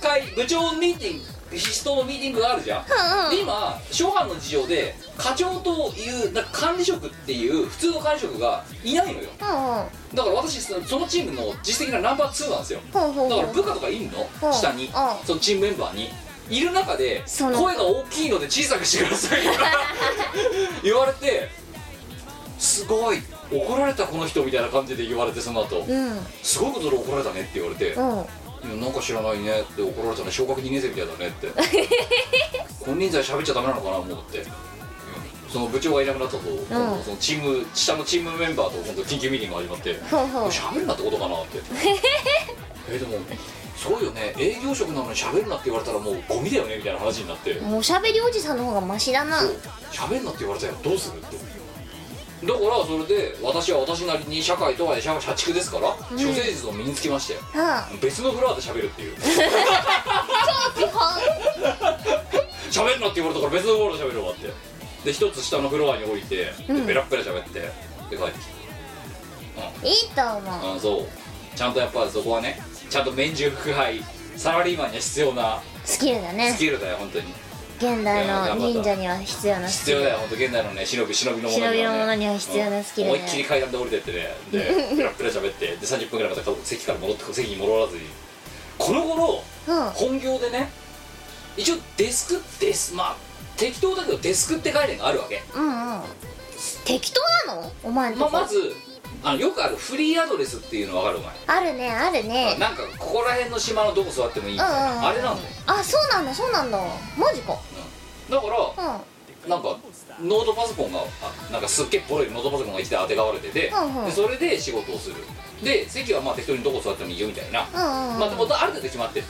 S3: 会部長ミーティング必須のミーティングがあるじゃん。
S1: うんうん。
S3: で今諸般の事情で課長というなんか管理職っていう普通の管理職がいないのよ。
S1: うんうん。
S3: だから私そのチームの実績がナンバー2なんですよ。
S1: ほうほうほう。
S3: だから部下とかいんの
S1: うん
S3: 下に
S1: うん
S3: そのチームメンバーに。いる中で声が大きいので小さくしてください言われてすごい怒られたこの人みたいな感じで言われてその後。
S1: うん。
S3: すごいことで怒られたねって言われて。
S1: うん
S3: なんか知らないねって怒られたね。小学2年生みたいだねって。[laughs] 本人罪喋っちゃダメなのかな思って、うんその部長がいなくなったと、そのチーム下のチームメンバーと今度緊急ミーティングが始まって。喋るなってことかなって。[laughs] えでもすごいよね。営業職なのに喋るなって言われたらもうゴミだよねみたいな話になって。
S1: もうおしゃべりおじさんの方がマシだな。
S3: そう。喋るなって言われたらどうするってだからそれで私は私なりに社会とは社社畜ですから、
S1: ん。
S3: 処世術を身につきまして
S1: うん。
S3: 別のフロアで喋るっていう。
S1: 基本
S3: 喋るなって言われたから別のフロアで喋るわって。で一つ下のフロアに降りて、で
S1: うん。
S3: ペラッペラ喋ってで帰ってき
S1: いいと思う。
S3: た、うん、そう。ちゃんとやっぱそこはねちゃんと免中腹配サラリーマンには必要な
S1: スキルだね。
S3: スキルだよ本当に
S1: 現代の忍者には必要なス
S3: 必
S1: キル
S3: 要だよ本当現代のね忍び忍びのもの
S1: 忍びのものには必要なスキルね。
S3: 思いっきり階段で降りてってね。で [laughs] ペラペラ喋ってで30分ぐらいまた席から戻って席に戻らずに。この頃
S1: うん。
S3: 本業でね一応デスクデスまあ適当だけどデスクって概念があるわけ、
S1: うんうん。適当なの？お前の
S3: まあ、まずあのよくあるフリーアドレスっていうの分かるお前。
S1: あるねあるね。
S3: なんかここら辺の島のどこ座ってもいいみたいな、
S1: うんうんうん
S3: あれなんだよ、
S1: あそうなんだそうなんだ。マジか。
S3: うんだから
S1: うん。
S3: なんかノートパソコンがあなんかすっげえボロいノートパソコンが1台当てがわれてて、
S1: うんうん。
S3: でそれで仕事をする。で席はまあ適当にどこ座ってもいいよみたいな、
S1: うんうん。
S3: まあでもある程度決まってる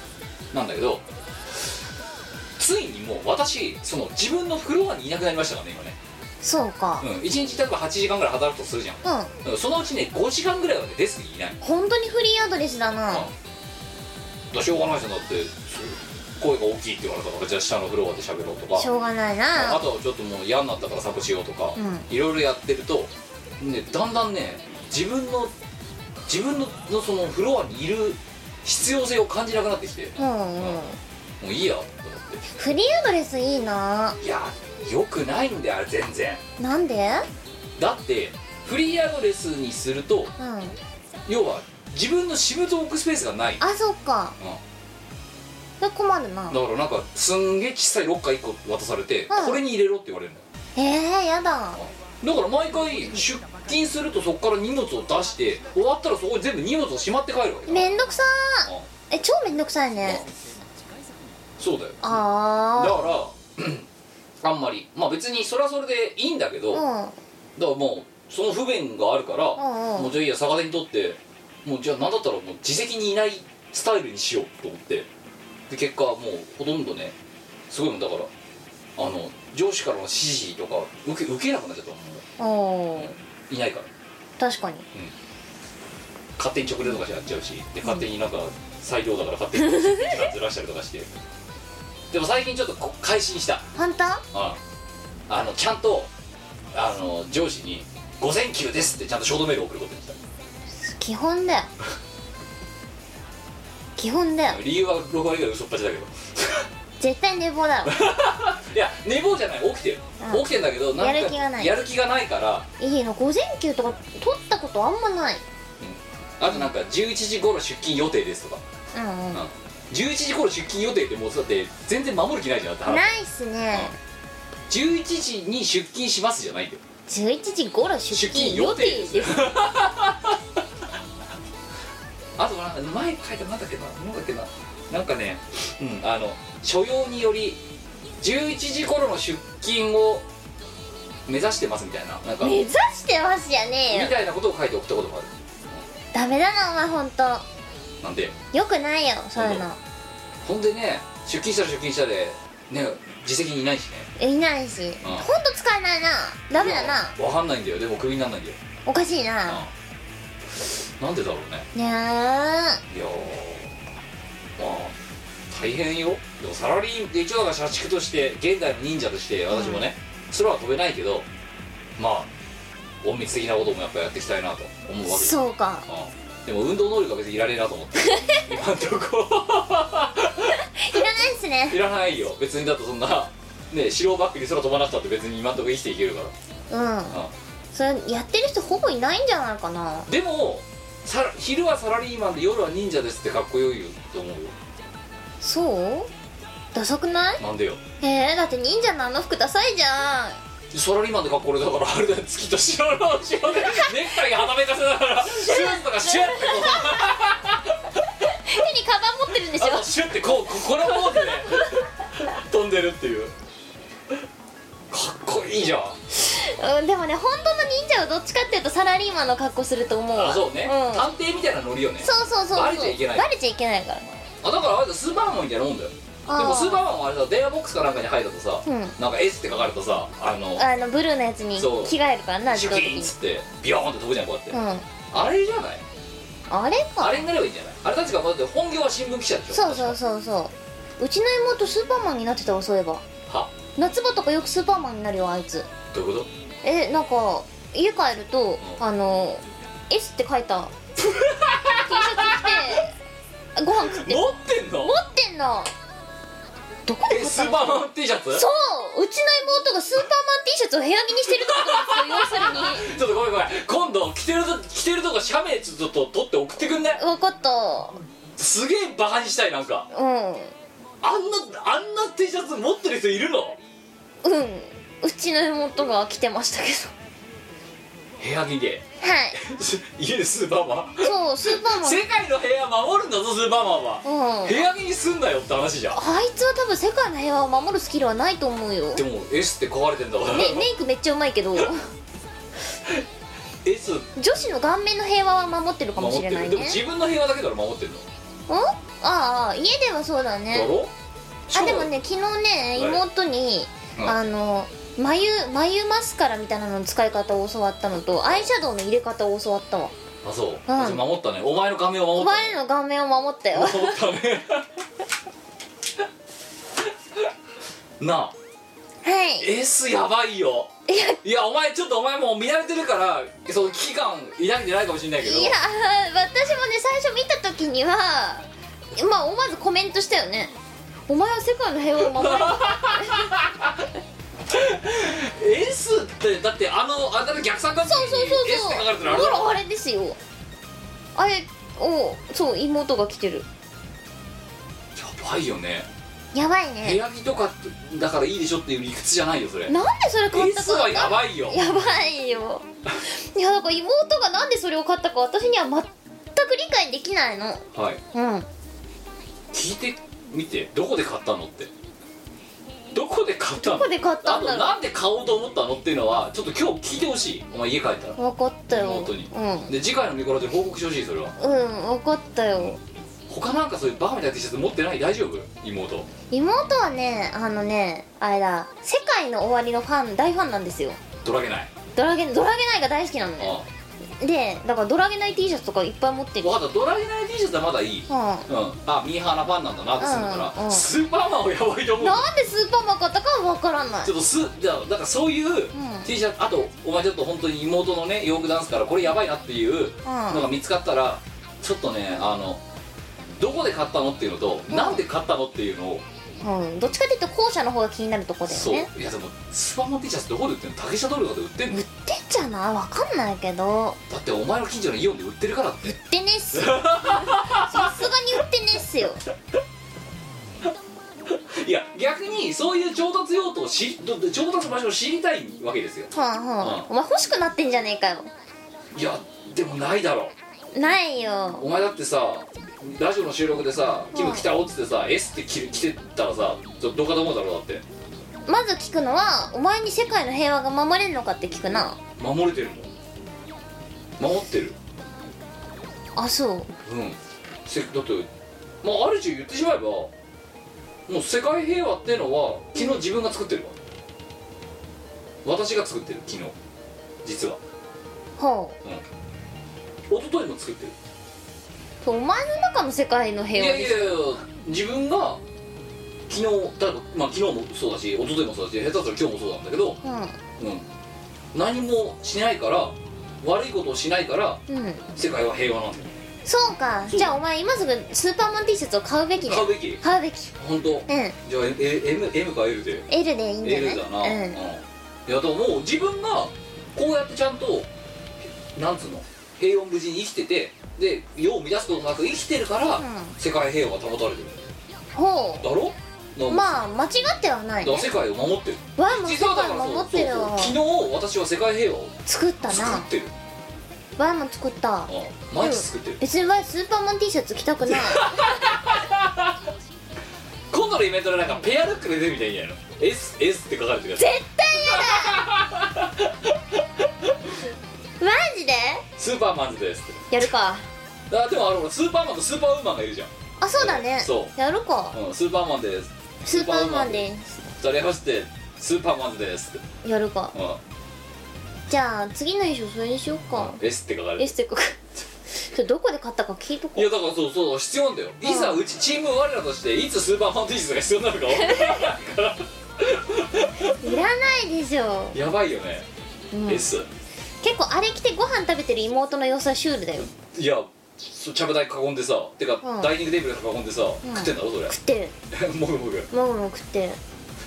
S3: なんだけどついにもう私その自分のフロアにいなくなりましたからね今ね、
S1: そうか。
S3: うん、1日例えば8時間ぐらい働くとするじゃん。
S1: うん。
S3: うんそのうちね5時間ぐらいはねデスクにいない。
S1: 本当にフリーアドレスだな。
S3: うん。だしょうがないじゃんだって声が大きいって言われたからじゃあ下のフロアで喋ろうとか。
S1: しょうがない
S3: あ
S1: な
S3: とはちょっともう嫌になったからサブしようとか、
S1: うん。
S3: いろいろやってると、ね、だんだんね自分の自分ののそのフロアにいる必要性を感じなくなってきて。
S1: うんうん。
S3: もういいやと思っ
S1: フリーアドレスいいな。
S3: ていやよくないんだよあれ全然。
S1: なんで？
S3: だってフリーアドレスにすると
S1: うん。
S3: 要は自分の私物を置くスペースがない、
S1: あそっか。
S3: うん
S1: それ困るな。
S3: だからなんかすんげえ小さいロッカー1個渡されて、
S1: うん。
S3: これに入れろって言われるのよ。
S1: えー、やだ。
S3: だから毎回出勤するとそこから荷物を出して終わったらそこに全部荷物をしまって帰るわけだ。
S1: めんどくさ
S3: うん。
S1: ーえ超めんどくさいね。
S3: そうだよ。だ
S1: あ
S3: から [clears throat] あんまり。まあ別にそれはそれでいいんだけど、
S1: あ
S3: だからもうその不便があるから、
S1: うんうん。
S3: もうじゃあいいや逆手にとってもうじゃあ何だったらもう自責にいないスタイルにしようと思ってで結果もうほとんどねすごいもんだからあの上司からの指示とか受け受けなくなっちゃったも
S1: う。ん。
S3: いないから。
S1: 確かに。
S3: 勝手に直でとかしやっちゃうしで勝手になんか裁量だから勝手にずらしたりとかして。でも最近ちょっとこ改心した。
S1: 本当？
S3: ああのちゃんとあの上司に「午前休です」ってちゃんとショートメールを送ることにした。
S1: 基本だよ [laughs] 基本だよ。
S3: 理由は6割ぐらい嘘っぱちだけど。
S1: 絶対寝坊だろ。[laughs]
S3: いや寝坊じゃない起きてる、
S1: うん。
S3: 起きてんだけどなんか
S1: やる気がない。
S3: やる気がないから。
S1: いいの午前休とか取ったことあんまない。
S3: あとなんか11時頃出勤予定ですとか、
S1: うんうん。
S3: うん、11時頃出勤予定ってもうだって全然守る気ないじゃんだって話
S1: ないっすね。
S3: 11時に出勤しますじゃないんだよ。
S1: 11時頃出
S3: 出勤
S1: 勤予定
S3: です
S1: です
S3: あとなんか前書いたなんだっけななんだっけな。なんかね、うん、あの所要により11時頃の出勤を目指してますみたいななんか
S1: 目指してますじゃねえよ。
S3: みたいなことを書いて送ったことがある。
S1: ダメだなお前ほんと。
S3: なんで？
S1: よくないよそういうの。
S3: ほんでね出勤したら出勤したでね自責にいないしね。
S1: いないし。ほんと使えないな。ダメだな。
S3: わかんないんだよ。でもクビになんないんだよ、
S1: おかしいな。
S3: うんなんでだろうね。
S1: ねえ。
S3: いやーまあ大変よ。でもサラリーで一応だから社畜として現代の忍者として私もね、空は飛べないけどまあ隠密的なこともやっぱやっていきたいなと思うわけです
S1: そうか。
S3: うん。でも運動能力は別にいらねえなと思って。[laughs] 今んとこ。[laughs]
S1: いらないっすね。
S3: いらないよ。別にだってそんなね白バックに空飛ばなくたって別に今んとこ生きていけるから。
S1: うん。
S3: う
S1: それやってる人ほぼいないんじゃないかな。ん
S3: でもさ昼はサラリーマンで夜は忍者ですってかっこよいよと思うよ。
S1: そう？ダサくない？
S3: なんでよ？
S1: えー、だって忍者のあの服ダサいじゃん。
S3: サラリーマンでかっこ俺だからあれだよ。月と白の後ろでネクタイはためかせながらシュッとかシュッてこ
S1: 手にカバン持ってるんでしょ
S3: シュッてこうここのポーズで飛んでるっていう。かっこいいじゃん
S1: うん、でもね本当の忍者はどっちかっていうとサラリーマンの格好すると思うわ。
S3: あそうね、
S1: ん、
S3: 探偵みたいなノリよね。
S1: そうそうそうそう。
S3: バレちゃいけない
S1: バレちゃいけないから。
S3: あだからあれだスーパーマンみたいなもんだよ。で
S1: あー。
S3: もスーパーマンもあれさ電話ボックスかなんかに入るとさ、
S1: うん。
S3: なんか S って書かれたさあの
S1: あのブルーのやつに
S3: そう。
S1: 着替えるからな自
S3: シュキーンっつってビヨーンって飛ぶじゃんこうやって、
S1: うん。
S3: あれじゃない？
S1: あれか。
S3: あれになればいいんじゃない？あれたちがだって本業は新聞記者でしょ。
S1: そうそうそうそう。うちの妹スーパーマンになってたわそういえば。
S3: は？
S1: 夏場とかよくスーパーマンになるよあいつ。
S3: どういうこ
S1: えなんか家帰ると、
S3: ん。
S1: あの S って書いた T シャツ着てご飯食って。
S3: 持ってんの？
S1: 持ってんの。どこで
S3: え
S1: 買ったの
S3: スーパーマン T シャツ？
S1: そう。うちの妹がスーパーマン T シャツを部屋着にしてるってことですよ要するに。[laughs]
S3: ちょっとごめんごめん。今度着てると着てるとこ写メちょっと撮って送ってくんね
S1: 分かった。
S3: すげえバカにしたいなんか。
S1: うん。
S3: あんなあんな T シャツ持ってる人いるの？
S1: うんうちの妹が着てましたけ
S3: 部屋着で。
S1: どはい。[laughs]
S3: 家でスーパーマン？
S1: そうスーパーマン。
S3: 世界の平和守るんだぞスーパーマンは。
S1: うん。
S3: 部屋着にすんなよって話じゃん。
S1: あいつは多分世界の平和を守るスキルはないと思うよ。
S3: でも S って書かれてんだから、
S1: メメイクめっちゃうまいけど。[laughs]
S3: S
S1: 女子の顔面の平和は守ってるかも
S3: 守ってる。でも
S1: しれないね
S3: 自分の平和だけだろ守ってんの、
S1: ん？ああ家ではそうだ
S3: だ
S1: ね
S3: ろ？
S1: あでもね昨日ね
S3: はい。
S1: 妹に、
S3: うん。
S1: あの眉眉マスカラみたいなのの使い方を教わったのとアイシャドウの入れ方を教わったわ。
S3: あそう、
S1: ん。
S3: じゃあ守ったね。お前の顔面を
S1: お
S3: 守った
S1: 前の顔面を守ったよ。
S3: 守ったね。[laughs] なあ。
S1: はい。
S3: S やばいよ。
S1: いや。
S3: いやお前ちょっとお前もう見慣れてるからその危機感抱いてないかもしれないけど。
S1: いや私もね最初見た時にはまあ思わずコメントしたよね。お前は世界の平和を守れる [laughs] [laughs]
S3: S ってだってあのあんなの逆三角形に
S1: そうそうそう
S3: S って書かれてるあれだろ
S1: そうほらあれですよ。あれをそう妹が着てる。
S3: やばいよね。
S1: やばい
S3: 部
S1: ね
S3: 屋着とかだからいいでしょっていう理屈じゃないよそれ。
S1: なんでそれ買った
S3: S
S1: か
S3: はやばいよ。
S1: やばいよ。[laughs] いやだから妹がなんでそれを買ったか私には全く理解できないの。
S3: はい。
S1: うん。
S3: 聞いてみてどこで買ったのってどこで買ったの？
S1: どこで買ったんだろう？
S3: あとなんで買おうと思ったのっていうのはちょっと今日聞いてほしい。お前家帰ったら。
S1: 分かったよ。
S3: 妹に。
S1: うん。
S3: で次回の見頃で報告してほしいそれは。
S1: うん分かったよ。
S3: 他なんかそういうバカみたいな T シャツ持ってない？大丈夫？妹。
S1: 妹はねあのねあれだ。世界の終わりのファン大ファンなんですよ。
S3: ドラゲない。
S1: ドラゲドラゲナイが大好きなのね。
S3: あ
S1: でだからドラゲナイ T シャツとかいっぱい持ってる。
S3: 分かった。ドラゲない T シャツはまだいい。
S1: うん。
S3: うん。あミーハーなファンなんだ。なってするから、
S1: うんうん
S3: スーパーマンをやばいと思う。
S1: なんでスーパーマン買ったかは分からない。
S3: ちょっとすだだからそういう T シャツあとお前ちょっと本当に妹のねヨークダンスからこれやばいなっていうのが見つかったらちょっとねあのどこで買ったのっていうのと、
S1: うん。
S3: なんで買ったのっていうのを
S1: うん。どっちかっていうと後者の方が気になるとこだよ
S3: そう。
S1: ね
S3: いやでもスーパーマン T シャツどこで売ってんの？竹下通りとかで売ってんの
S1: 売ってんじゃな？い分かんないけど。
S3: だってお前の近所のイオンで売ってるからって。
S1: 売ってねっすよ。[laughs] さすがに売ってねっすよ。
S3: いや逆にそういう調達用途を知りど調達場所を知りたいわけですよ。
S1: はあはあ。お前欲しくなってんじゃねえかよ。
S3: いやでもないだろ。
S1: ないよ。
S3: お前だってさラジオの収録でさ「キム来たお」っつってさ「S」って着着てたらさちょっとどうかと思うだろうだって。
S1: まず聞くのはお前に世界の平和が守れるのかって聞くな。
S3: 守れてるもん守ってる？
S1: あそう。
S3: うん。せだってまあある種言ってしまえばもう世界平和ってのは昨日自分が作ってるわ。私が作ってる昨日。実は。
S1: ほ
S3: 一昨日も作ってる。
S1: うお前の中の世界の
S3: い
S1: 平和でし
S3: やいやいや自分が昨日だからまあ昨日もそうだし一昨日もそうだし下手したら今日もそうなんだけど
S1: ょ
S3: うん。何もしないから悪いことをしないから
S1: うん。うん
S3: 世界は平和なんだよ
S1: そうか。じゃあお前今すぐスーパーマン T シャツを買うべき。
S3: 買うべき。
S1: 買うべき。
S3: 本当？
S1: うん。
S3: じゃあえ M, M か L で
S1: ？L でいいんじゃない
S3: ？L だな、
S1: うん。
S3: うん。いやでももう自分がこうやってちゃんとなんつうの？平穏無事に生きててで世を乱すことなく生きてるから、
S1: うん。
S3: 世界平和が保たれてる。
S1: ほ
S3: だろ？だ
S1: うまあ間違ってはないね。
S3: 世界を守ってる。
S1: わあもう世
S3: 実はだから
S1: 界守ってる
S3: そう
S1: わ。
S3: そう昨日私は世界平和を
S1: 作ったな。
S3: 作ってる。
S1: わあも作った。
S3: うん毎日作ってる。
S1: 別にわあスーパーマン T シャツ着たくない。[laughs]
S3: 今度のイベントでなんかペアルックで出るみたいにやる。の S, S って書かれてるやつ。
S1: 絶対嫌だ。[laughs] マジで？
S3: スーパーマンズです
S1: やるか。
S3: あでもあのスーパーマンとスーパーウーマンがいるじゃん。
S1: あそうだね。
S3: そう。
S1: やるか。
S3: うん、スーパーマンで。す
S1: スーパーマンで。す
S3: 二人合わせてスーパーマンズで。すって
S1: やるか。
S3: う
S1: じゃあ次の衣装それにしようか。
S3: ん S って書かれてる
S1: エステかちょどこで買ったか聞いとこ
S3: いうやだからそうそう必要なんだよ。いざ
S1: うん。
S3: うちチーム我らとしていつスーパーマン T シャツが必要になるか分からないから。[laughs]
S1: いらないでしょ、
S3: やばいよね、
S1: うん、
S3: S
S1: 結構あれ着てご飯食べてる妹の様子はシュールだよ。
S3: いやそうちゃぶ台囲んでさてか、
S1: うん。
S3: ダイニングテーブル囲んでさ、
S1: ん。
S3: 食ってんだろそれ。
S1: 食ってる。[laughs]
S3: もぐもぐ。
S1: もぐもぐ食ってる。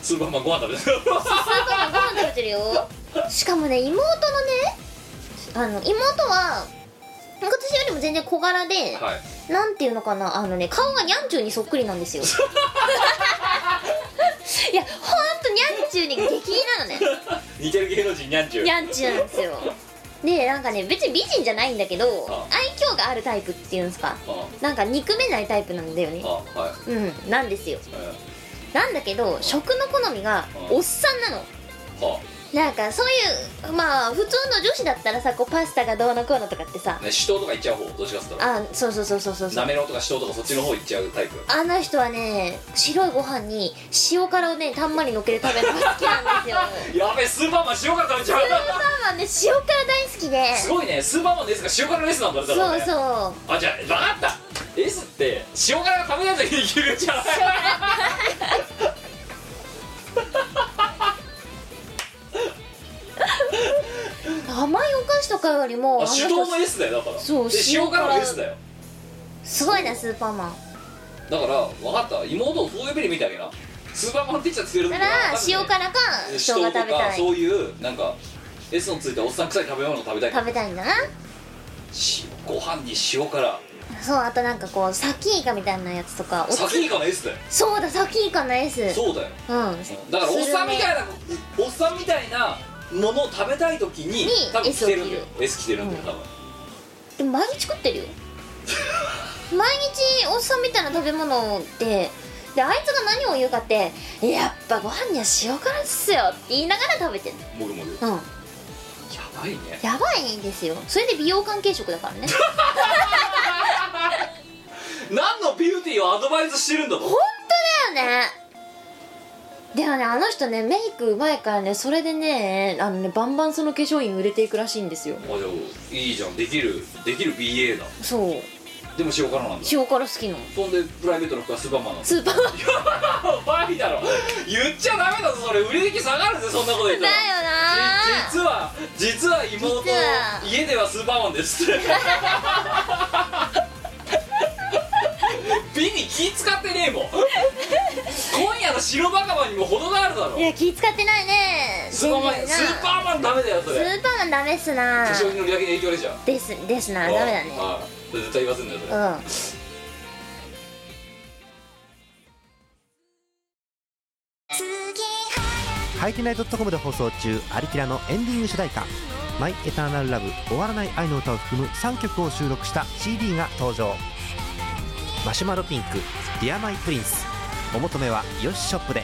S3: スーパーマンご飯食べてる
S1: スーパーマンご飯食べてるよ。しかもね妹のねあの妹は私よりも全然小柄で、
S3: はい。
S1: なんていうのかなあのね顔がニャンチューにそっくりなんですよ [laughs] いやほんとニャンチューに激似なのね。[laughs]
S3: 似てる芸能人にゃんちゅう。
S1: ニャンチューなんですよ。でなんかね別に美人じゃないんだけど
S3: あ
S1: 愛嬌があるタイプっていうんですか。
S3: あ
S1: なんか憎めないタイプなんだよね。
S3: あはい、
S1: うんなんですよ。
S3: え
S1: なんだけど食の好みが
S3: うん
S1: おっさんなのなんかそういうまあ普通の女子だったらさこうパスタがどうのこうのとかってさ
S3: あね酒盗とか行っちゃう方どっちかっつったら
S1: あそうそうそうそうそうそう。
S3: なめろうとか酒盗とかそっちの方行っちゃうタイプ。
S1: あの人はね白いご飯に塩辛をねたんまりのっけて食べるのが好きなんですよ。[laughs]
S3: やべえスーパーマン塩辛食べちゃ
S1: スーパーマンね塩辛大好きで。
S3: うすごいねスーパーマンの S が塩辛の S なんだ
S1: そう
S3: ね。
S1: そう
S3: あじゃあ分かった。S って塩辛が食べない時にいけるんじゃない？
S1: とかよりも
S3: あ
S1: あの人
S3: 手動の S だよだから。
S1: そう
S3: で塩辛の S だよ。
S1: すごいなスーパーマン。
S3: だから分かった。妹をそういう目で見てあげな。スーパーマンって言っちゃつける
S1: だから塩辛か生姜食べたい。
S3: そういうなんか S のついたおっさん臭い食べ物を食べたい。
S1: 食べたいんだな。
S3: 塩ご飯に塩辛。
S1: そうあとなんかこうサキイカみたいなやつとかお
S3: サキイカの S だよ。
S1: そうだサキイカの S
S3: そうだよ。
S1: うん。
S3: だからおっさんみたい
S1: な
S3: なおっさんみたいなものを食べたい時に
S1: に
S3: 多分着てるんだよ。
S1: S
S3: 着てるんだよ多分。
S1: でも毎日食ってるよ。[laughs] 毎日おっさんみたいな食べ物ってであいつが何を言うかって「やっぱご飯には塩辛っすよ」って言いながら食べてる
S3: もぐもぐ
S1: うん。
S3: やばいね。
S1: やばいんですよ。それで美容関係職だからね。[laughs]
S3: 何のビューティーをアドバイスしてるんだと。
S1: だよねでもねあの人ねメイクうまいからねそれでねあのねバンバンその化粧品売れていくらしいんですよ。
S3: あじゃあいいじゃん。できるできる BA だ。
S1: そう。
S3: でも塩辛なんだ。
S1: 塩辛好きの。
S3: そんでプライベートの服はスーパーマンなんだ
S1: スーパーマン。だ
S3: やばいだろ。言っちゃダメだぞ。それ売れ行き下がるぜそんなこと言ったら。
S1: よな。
S3: じ実は実は妹家ではスーパーマンです。って美に気使ってねえもんにも程があるだろ。
S1: いや気使ってないね。
S3: スーパーマンスーパーマンダメだよそ
S1: ス
S3: れ
S1: ーパーマンダメっすな。
S3: 化粧品の売り上げに影響出ちゃう。
S1: ですですな。ダメだね。
S3: はい。絶対言わせんだよそれ。
S1: うん。
S4: はいてない .com で放送中アリキラのエンディング主題歌「 My Eternal Love 終わらない愛の歌」を含む3曲を収録した CD が登場。マシュマロピンク「 Dear My Prince」お求めはヨシショップで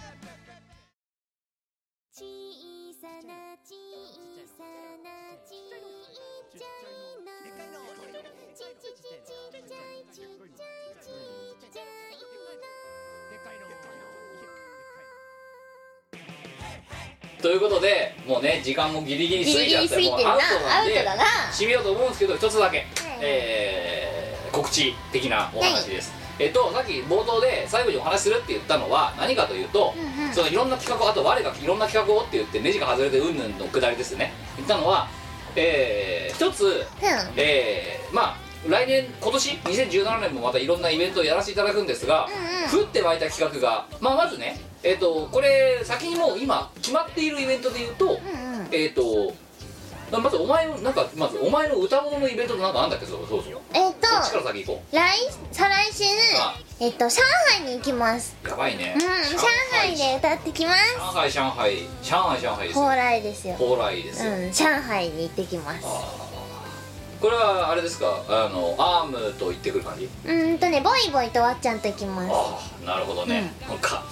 S3: ということでもうね時間もギリギリ過ぎちゃってもうアウトなんで締めようと思うんですけど一つだけ、えー告知的なお話です、えっとさっき冒頭で最後にお話しするって言ったのは何かというと、
S1: うんうん。
S3: そのいろんな企画をあと我がいろんな企画をって言ってネジが外れてうんぬんのくだりですね。言ったのはえー、一つ
S1: うん。
S3: えー、まあ来年今年？2017年もまたいろんなイベントをやらせていただくんですが、
S1: うん。
S3: 降って湧いた企画が、まあ、まずねえっ、とこれ先にもう今決まっているイベントで言うと、えっ、とまずお前のなんかまずお前の歌物のイベントとなんかあんだっけ？そうそうそう。
S1: えっと
S3: そっちから先行こ
S1: 来再来週
S3: あ
S1: えっと上海に行きます。
S3: うやばいね。
S1: うん上海で歌ってきます。
S3: 上海上海上海上海です
S1: 蓬
S3: よ
S1: 莱ですよ。
S3: 蓬莱ですよ、
S1: うん上海に行ってきます。
S3: これはあれですか？あのアームと言ってくる感じ？
S1: うーんとねボイボイとわっちゃんと行きます。
S3: ああなるほどね、なんか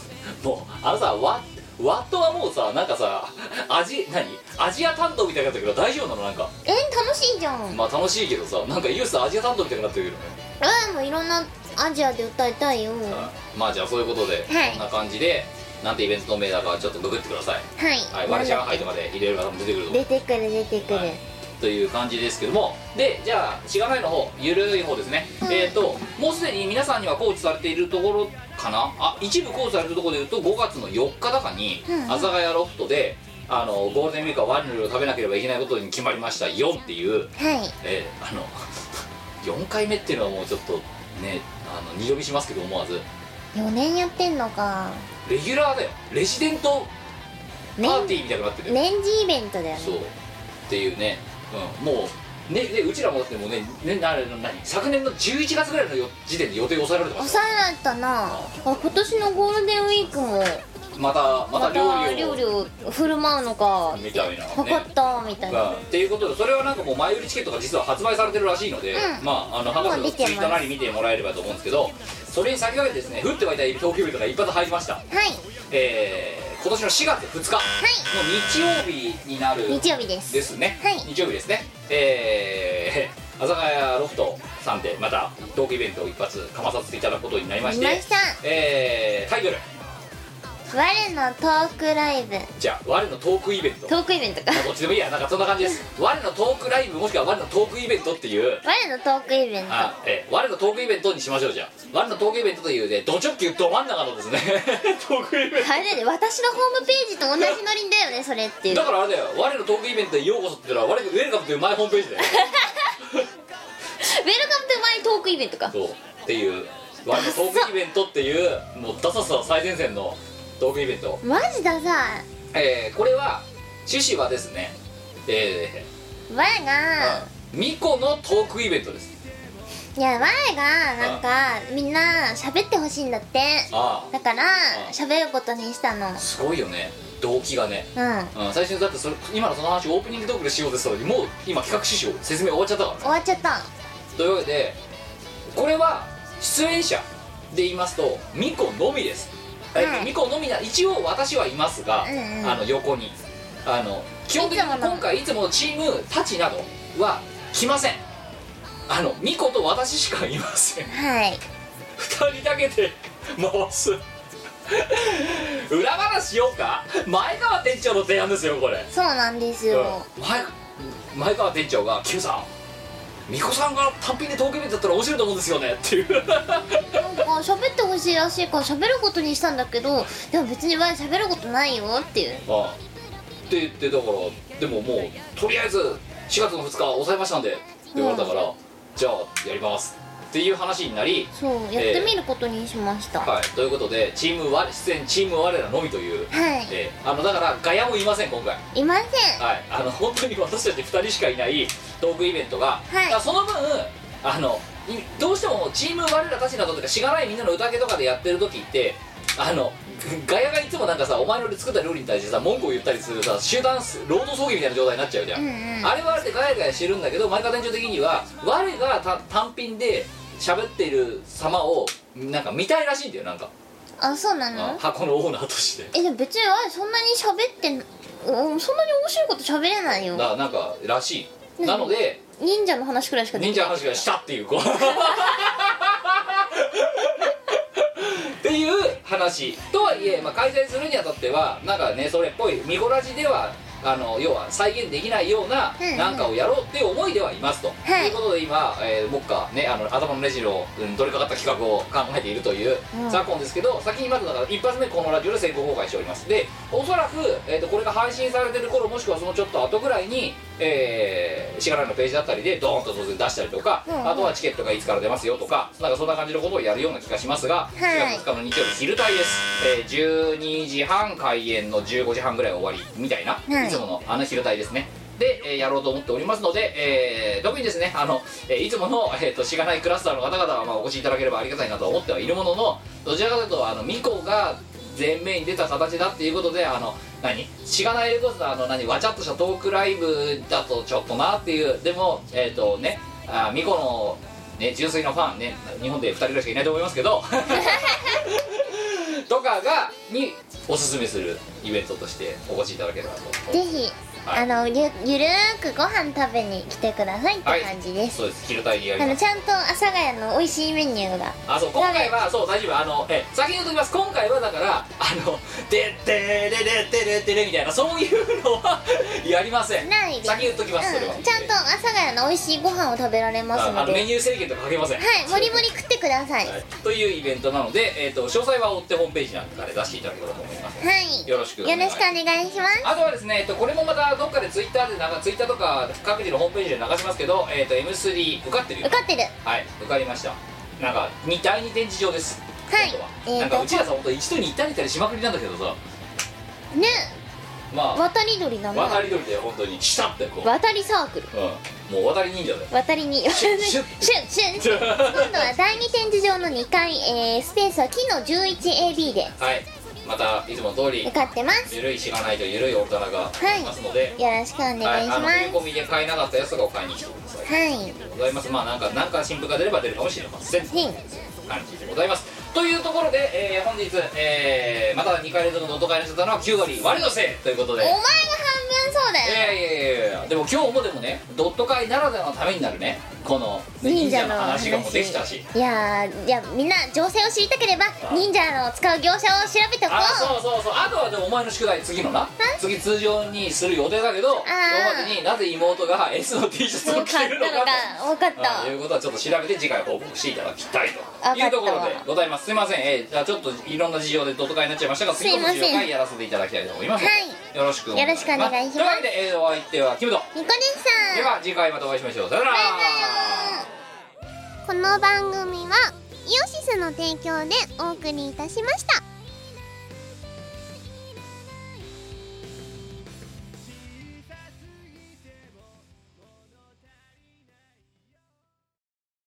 S3: もうあのさワワットはもうさなんかさアジ何？アジア担当みたいになってるけど大丈夫なの？なんか。
S1: え楽しいじゃん。
S3: まあ楽しいけどさなんかユースアジア担当みたいになってるけどね。
S1: うんもういろんなアジアで歌いたいよ。は
S3: まあじゃあそういうことで、
S1: はい。
S3: こんな感じでなんてイベントの名だかちょっとググってください。
S1: い。
S3: はい我上海とかで入れる方も出てくると思う
S1: 出てくる出てくる、
S3: はいという感じですけども。でじゃあしがないの方ゆるい方ですね、
S1: うん。
S3: えっ、ともうすでに皆さんにはコーチされているところかな？あ一部コーチされてるところでいうと5月の4日だかに阿佐ヶ谷ロフトであのゴールデンウィークはワインを食べなければいけないことに決まりました4っていう、
S1: はい。
S3: えーあの4回目っていうのはもうちょっとねあの二度見しますけど思わず。
S1: 4年やってんのか。
S3: レギュラーだよ。レジデントパ
S1: 年
S3: ーティーみたいになってるよ
S1: 年次イベントだよね。
S3: そう。っていうね、うん、もうねでうちらもだってもうねねな何昨年の11月ぐらいのよ時点で予定抑えられてます
S1: 抑えられたな。あ今年のゴールデンウィークも。
S3: またまた料理を。
S1: 料理を振る舞うのか。
S3: みたいなね。
S1: 分かったみたいな。
S3: うんっていうことでそれはなんかもう前売りチケットが実は発売されてるらしいので、
S1: うん。
S3: まああの博士のツイッターなり見てもらえればと思うんですけどそれに先駆けてですね降って湧いた東京ビルとか一発入りました。
S1: はい。
S3: えー、今年の4月2日の日曜日になる
S1: 日曜日です。
S3: ですね、
S1: はい。
S3: 日曜日ですね。えー、阿佐ヶ谷ロフトさんでまたトークイベントを一発かまさせていただくことになりまして
S1: 見ま
S3: えー、タイトル
S1: 我のトークライブ。
S3: じゃあ我のトークイベント。
S1: トークイベントか。
S3: まあどっちでもいいや。なんかそんな感じです。我のトークライブもしくは我のトークイベントっていう。
S1: 我のトークイベント。
S3: あえー我のトークイベントにしましょうじゃあ。我のトークイベントというねド直球ど真ん中のです [laughs] ね。トークイベン
S1: あれだよね私のホームページと同じノリだよねそれっていう。
S3: トだからあれだよ。我のトークイベントへようこそっていうのは我の Welcome to my homepage だよ
S1: Welcome to my talk event か。
S3: そう。っていう。我のトークイベントっていうもうダサさ最前線のトークイベント
S1: マジださ
S3: えー、これは趣旨はですね。え
S1: 我
S3: ー
S1: が、
S3: うん。ミコのトークイベントです。
S1: いや我がなんかみんな喋ってほしいんだって。
S3: あ
S1: だから
S3: あ
S1: 喋ることにしたの。
S3: あすごいよね。動機がね、
S1: うん。
S3: うん、最初にだってそれ今のその話オープニングトークでしようですのにもう今企画趣旨を説明終わっちゃったからね。
S1: 終わっちゃった。
S3: というわけでこれは出演者で言いますとミコのみです、え
S1: はい
S3: ミコのみな一応私はいますが、
S1: うんうん。
S3: あの横に。あの基本的に
S1: いつもの。
S3: 今回いつものチームたちなどは来ません。あのミコと私しかいません。
S1: はい。
S3: 2人だけで回す。裏話しようか？前川店長の提案ですよこれ。
S1: そうなんですよ、
S3: うん。前前川店長が「Q さん美子さんが単品でトークイベントだったら面白いと思うんですよね」っていう。
S1: なんか喋ってほしいらしいから喋ることにしたんだけどでも別に我喋ることないよっていう。
S3: ああ。って言ってだからでももうとりあえず4月の2日抑えましたんでって言われたから、じゃあやりますっていう話になり
S1: そうやってみることにしました、
S3: はい。ということでチーム我出演チーム我らのみという、
S1: はい。
S3: えーあのだからガヤもいません今回。
S1: いません。
S3: はい、あの本当に私たち2人しかいないトークイベントが、
S1: はい。
S3: その分あのいどうしてもチーム我らたちなどとかしがないみんなの宴とかでやってる時ってあのガヤがいつもなんかさお前の作った料理に対してさ文句を言ったりするさ集団労働争議みたいな状態になっちゃうじゃん、
S1: うんうん。
S3: あれはあれでガヤガヤしてるんだけど前川店長的には我がた単品で喋っている様をなんか見たいらしいんだよなんか、
S1: あそうな
S3: あ
S1: の
S3: 箱のオーナーとして。
S1: えでも別に我そんなに喋ってんうんそんなに面白いこと喋れないよ。
S3: だからなんからしい。
S1: うん
S3: なので
S1: 忍者の話くらいしか
S3: 忍者の話がしたっていうこう。[laughs] っていう話とはいえ、まあ、開催するにあたってはなんかねそれっぽいミコラジではあの要は再現できないような
S1: うんうん。
S3: なんかをやろうっていう思いではいますと、
S1: はい。
S3: いうことで今、えー、目下ねあの頭のネジの、うん、取り掛かった企画を考えているという
S1: うん。
S3: 昨今ですけど、先にまずだから一発目このラジオで先行公開しております。でおそらく、えー、とこれが配信されてる頃もしくはそのちょっと後ぐらいにえー、しがらのページだったりでドーンと当然出したりとか、
S1: うんうん。
S3: あとはチケットがいつから出ますよとかなんかそんな感じのことをやるような気がしますが、
S1: い。
S3: 4月2日の日曜日昼帯です、えー、12時半開演の15時半ぐらい終わりみたいな、
S1: はい
S3: つものあの昼帯ですね。で、えーやろうと思っておりますので、えー特にですねあの、えーいつもの、えー、としがないクラスターの方々は、まあ、お越しいただければありがたいなと思ってはいるもののどちらかというとあのミコが前面に出た形だっていうことであの何？しがないレコードのあの何？わちゃっとしたトークライブだとちょっとなっていう。でもえっ、とねあミコのね純粋なファンね日本で2人ぐらいしかいないと思いますけど。[laughs] とかがにおすすめするイベントとしてお越しいただければと
S1: ぜひ、あのゆゆるーくご飯食べに来てくださいって
S3: はい。
S1: 感じです、
S3: そうです。昼帯にやります。
S1: あのちゃんと阿佐ヶ谷の美味しいメニューが。
S3: あそう今回はそう大丈夫。あのえ先に言うときます。今回はだからあの「でってれれってれってれ」みたいなそういうのは [laughs] やりません。
S1: ないです。
S3: 先言っときますそれは、
S1: うん、ちゃんと阿佐ヶ谷の美味しいご飯を食べられます
S3: ああ
S1: の
S3: メニュー制限とかかけません。
S1: もりもり食ってください。
S3: はい。というイベントなので、えー、と詳細は追ってホームページなんかで出していただければと思います。よろしくお願い
S1: よろしくお願いします。
S3: あとはですね、えっと、これもまたどっかでツイッターでなんかツイッターとか各自のホームページで流しますけど、えっと M3 受かってるよ
S1: 受かってる。
S3: はい受かりました。なんか2第2展示場です。
S1: はい。
S3: は。なんかうちらさ本当一度に行ったりたりしまくりなんだけどさ。
S1: ね。
S3: まあ。
S1: 渡り鳥なの
S3: 渡り鳥で本当に。したってこう、
S1: 渡りサークル。
S3: うん、もう渡り忍者だよ。
S1: 渡りにシ
S3: シュッ
S1: ュンシュンシュン [laughs] 今度は第二展示場の2階、えー、スペースは木の 11AB で。
S3: はいまたいつもの通り
S1: 受かってます。
S3: ゆるいしがないとゆるいオルタナがありますので、
S1: よろしくお願いし
S3: はい、あの込みで買えなかったやつとかを買いに来てください
S1: はい
S3: ございます。まあなんかなんか新譜が出れば出るかもしれません
S1: はい
S3: 感じでございますというところで、えー本日、えーまた2回連続の音会になっちゃったのは9割我のせいということで。
S1: お前が半分そうだよ。
S3: いやいやいやいや。でも今日もでもねドット会ならではのためになるね。このね忍者の話がもうできたし。
S1: いやーいやみんな情勢を知りたければ忍者の使う業者を調べておこ
S3: あ
S1: う
S3: そうそうそう。あとはでもお前の宿題次のな。次通常にする予定だけどそのまでになぜ妹が S の T シャツを着てるのか
S1: たのか分かった。
S3: ということはちょっと調べて次回報告していただきたいというところでございますすいません、えーじゃあちょっといろんな事情でドット会になっちゃいましたが次の
S1: すいません。
S3: 事情会やらせていただきたいと思います。
S1: はい。
S3: よろしくお願いします。
S1: よろしくお願いします。
S3: というわけで、えーお相手はキムト。
S1: ニコでした
S3: では次回またお会いしましょう。さよなら。
S5: この番組はイオシスの提供でお送りいたしました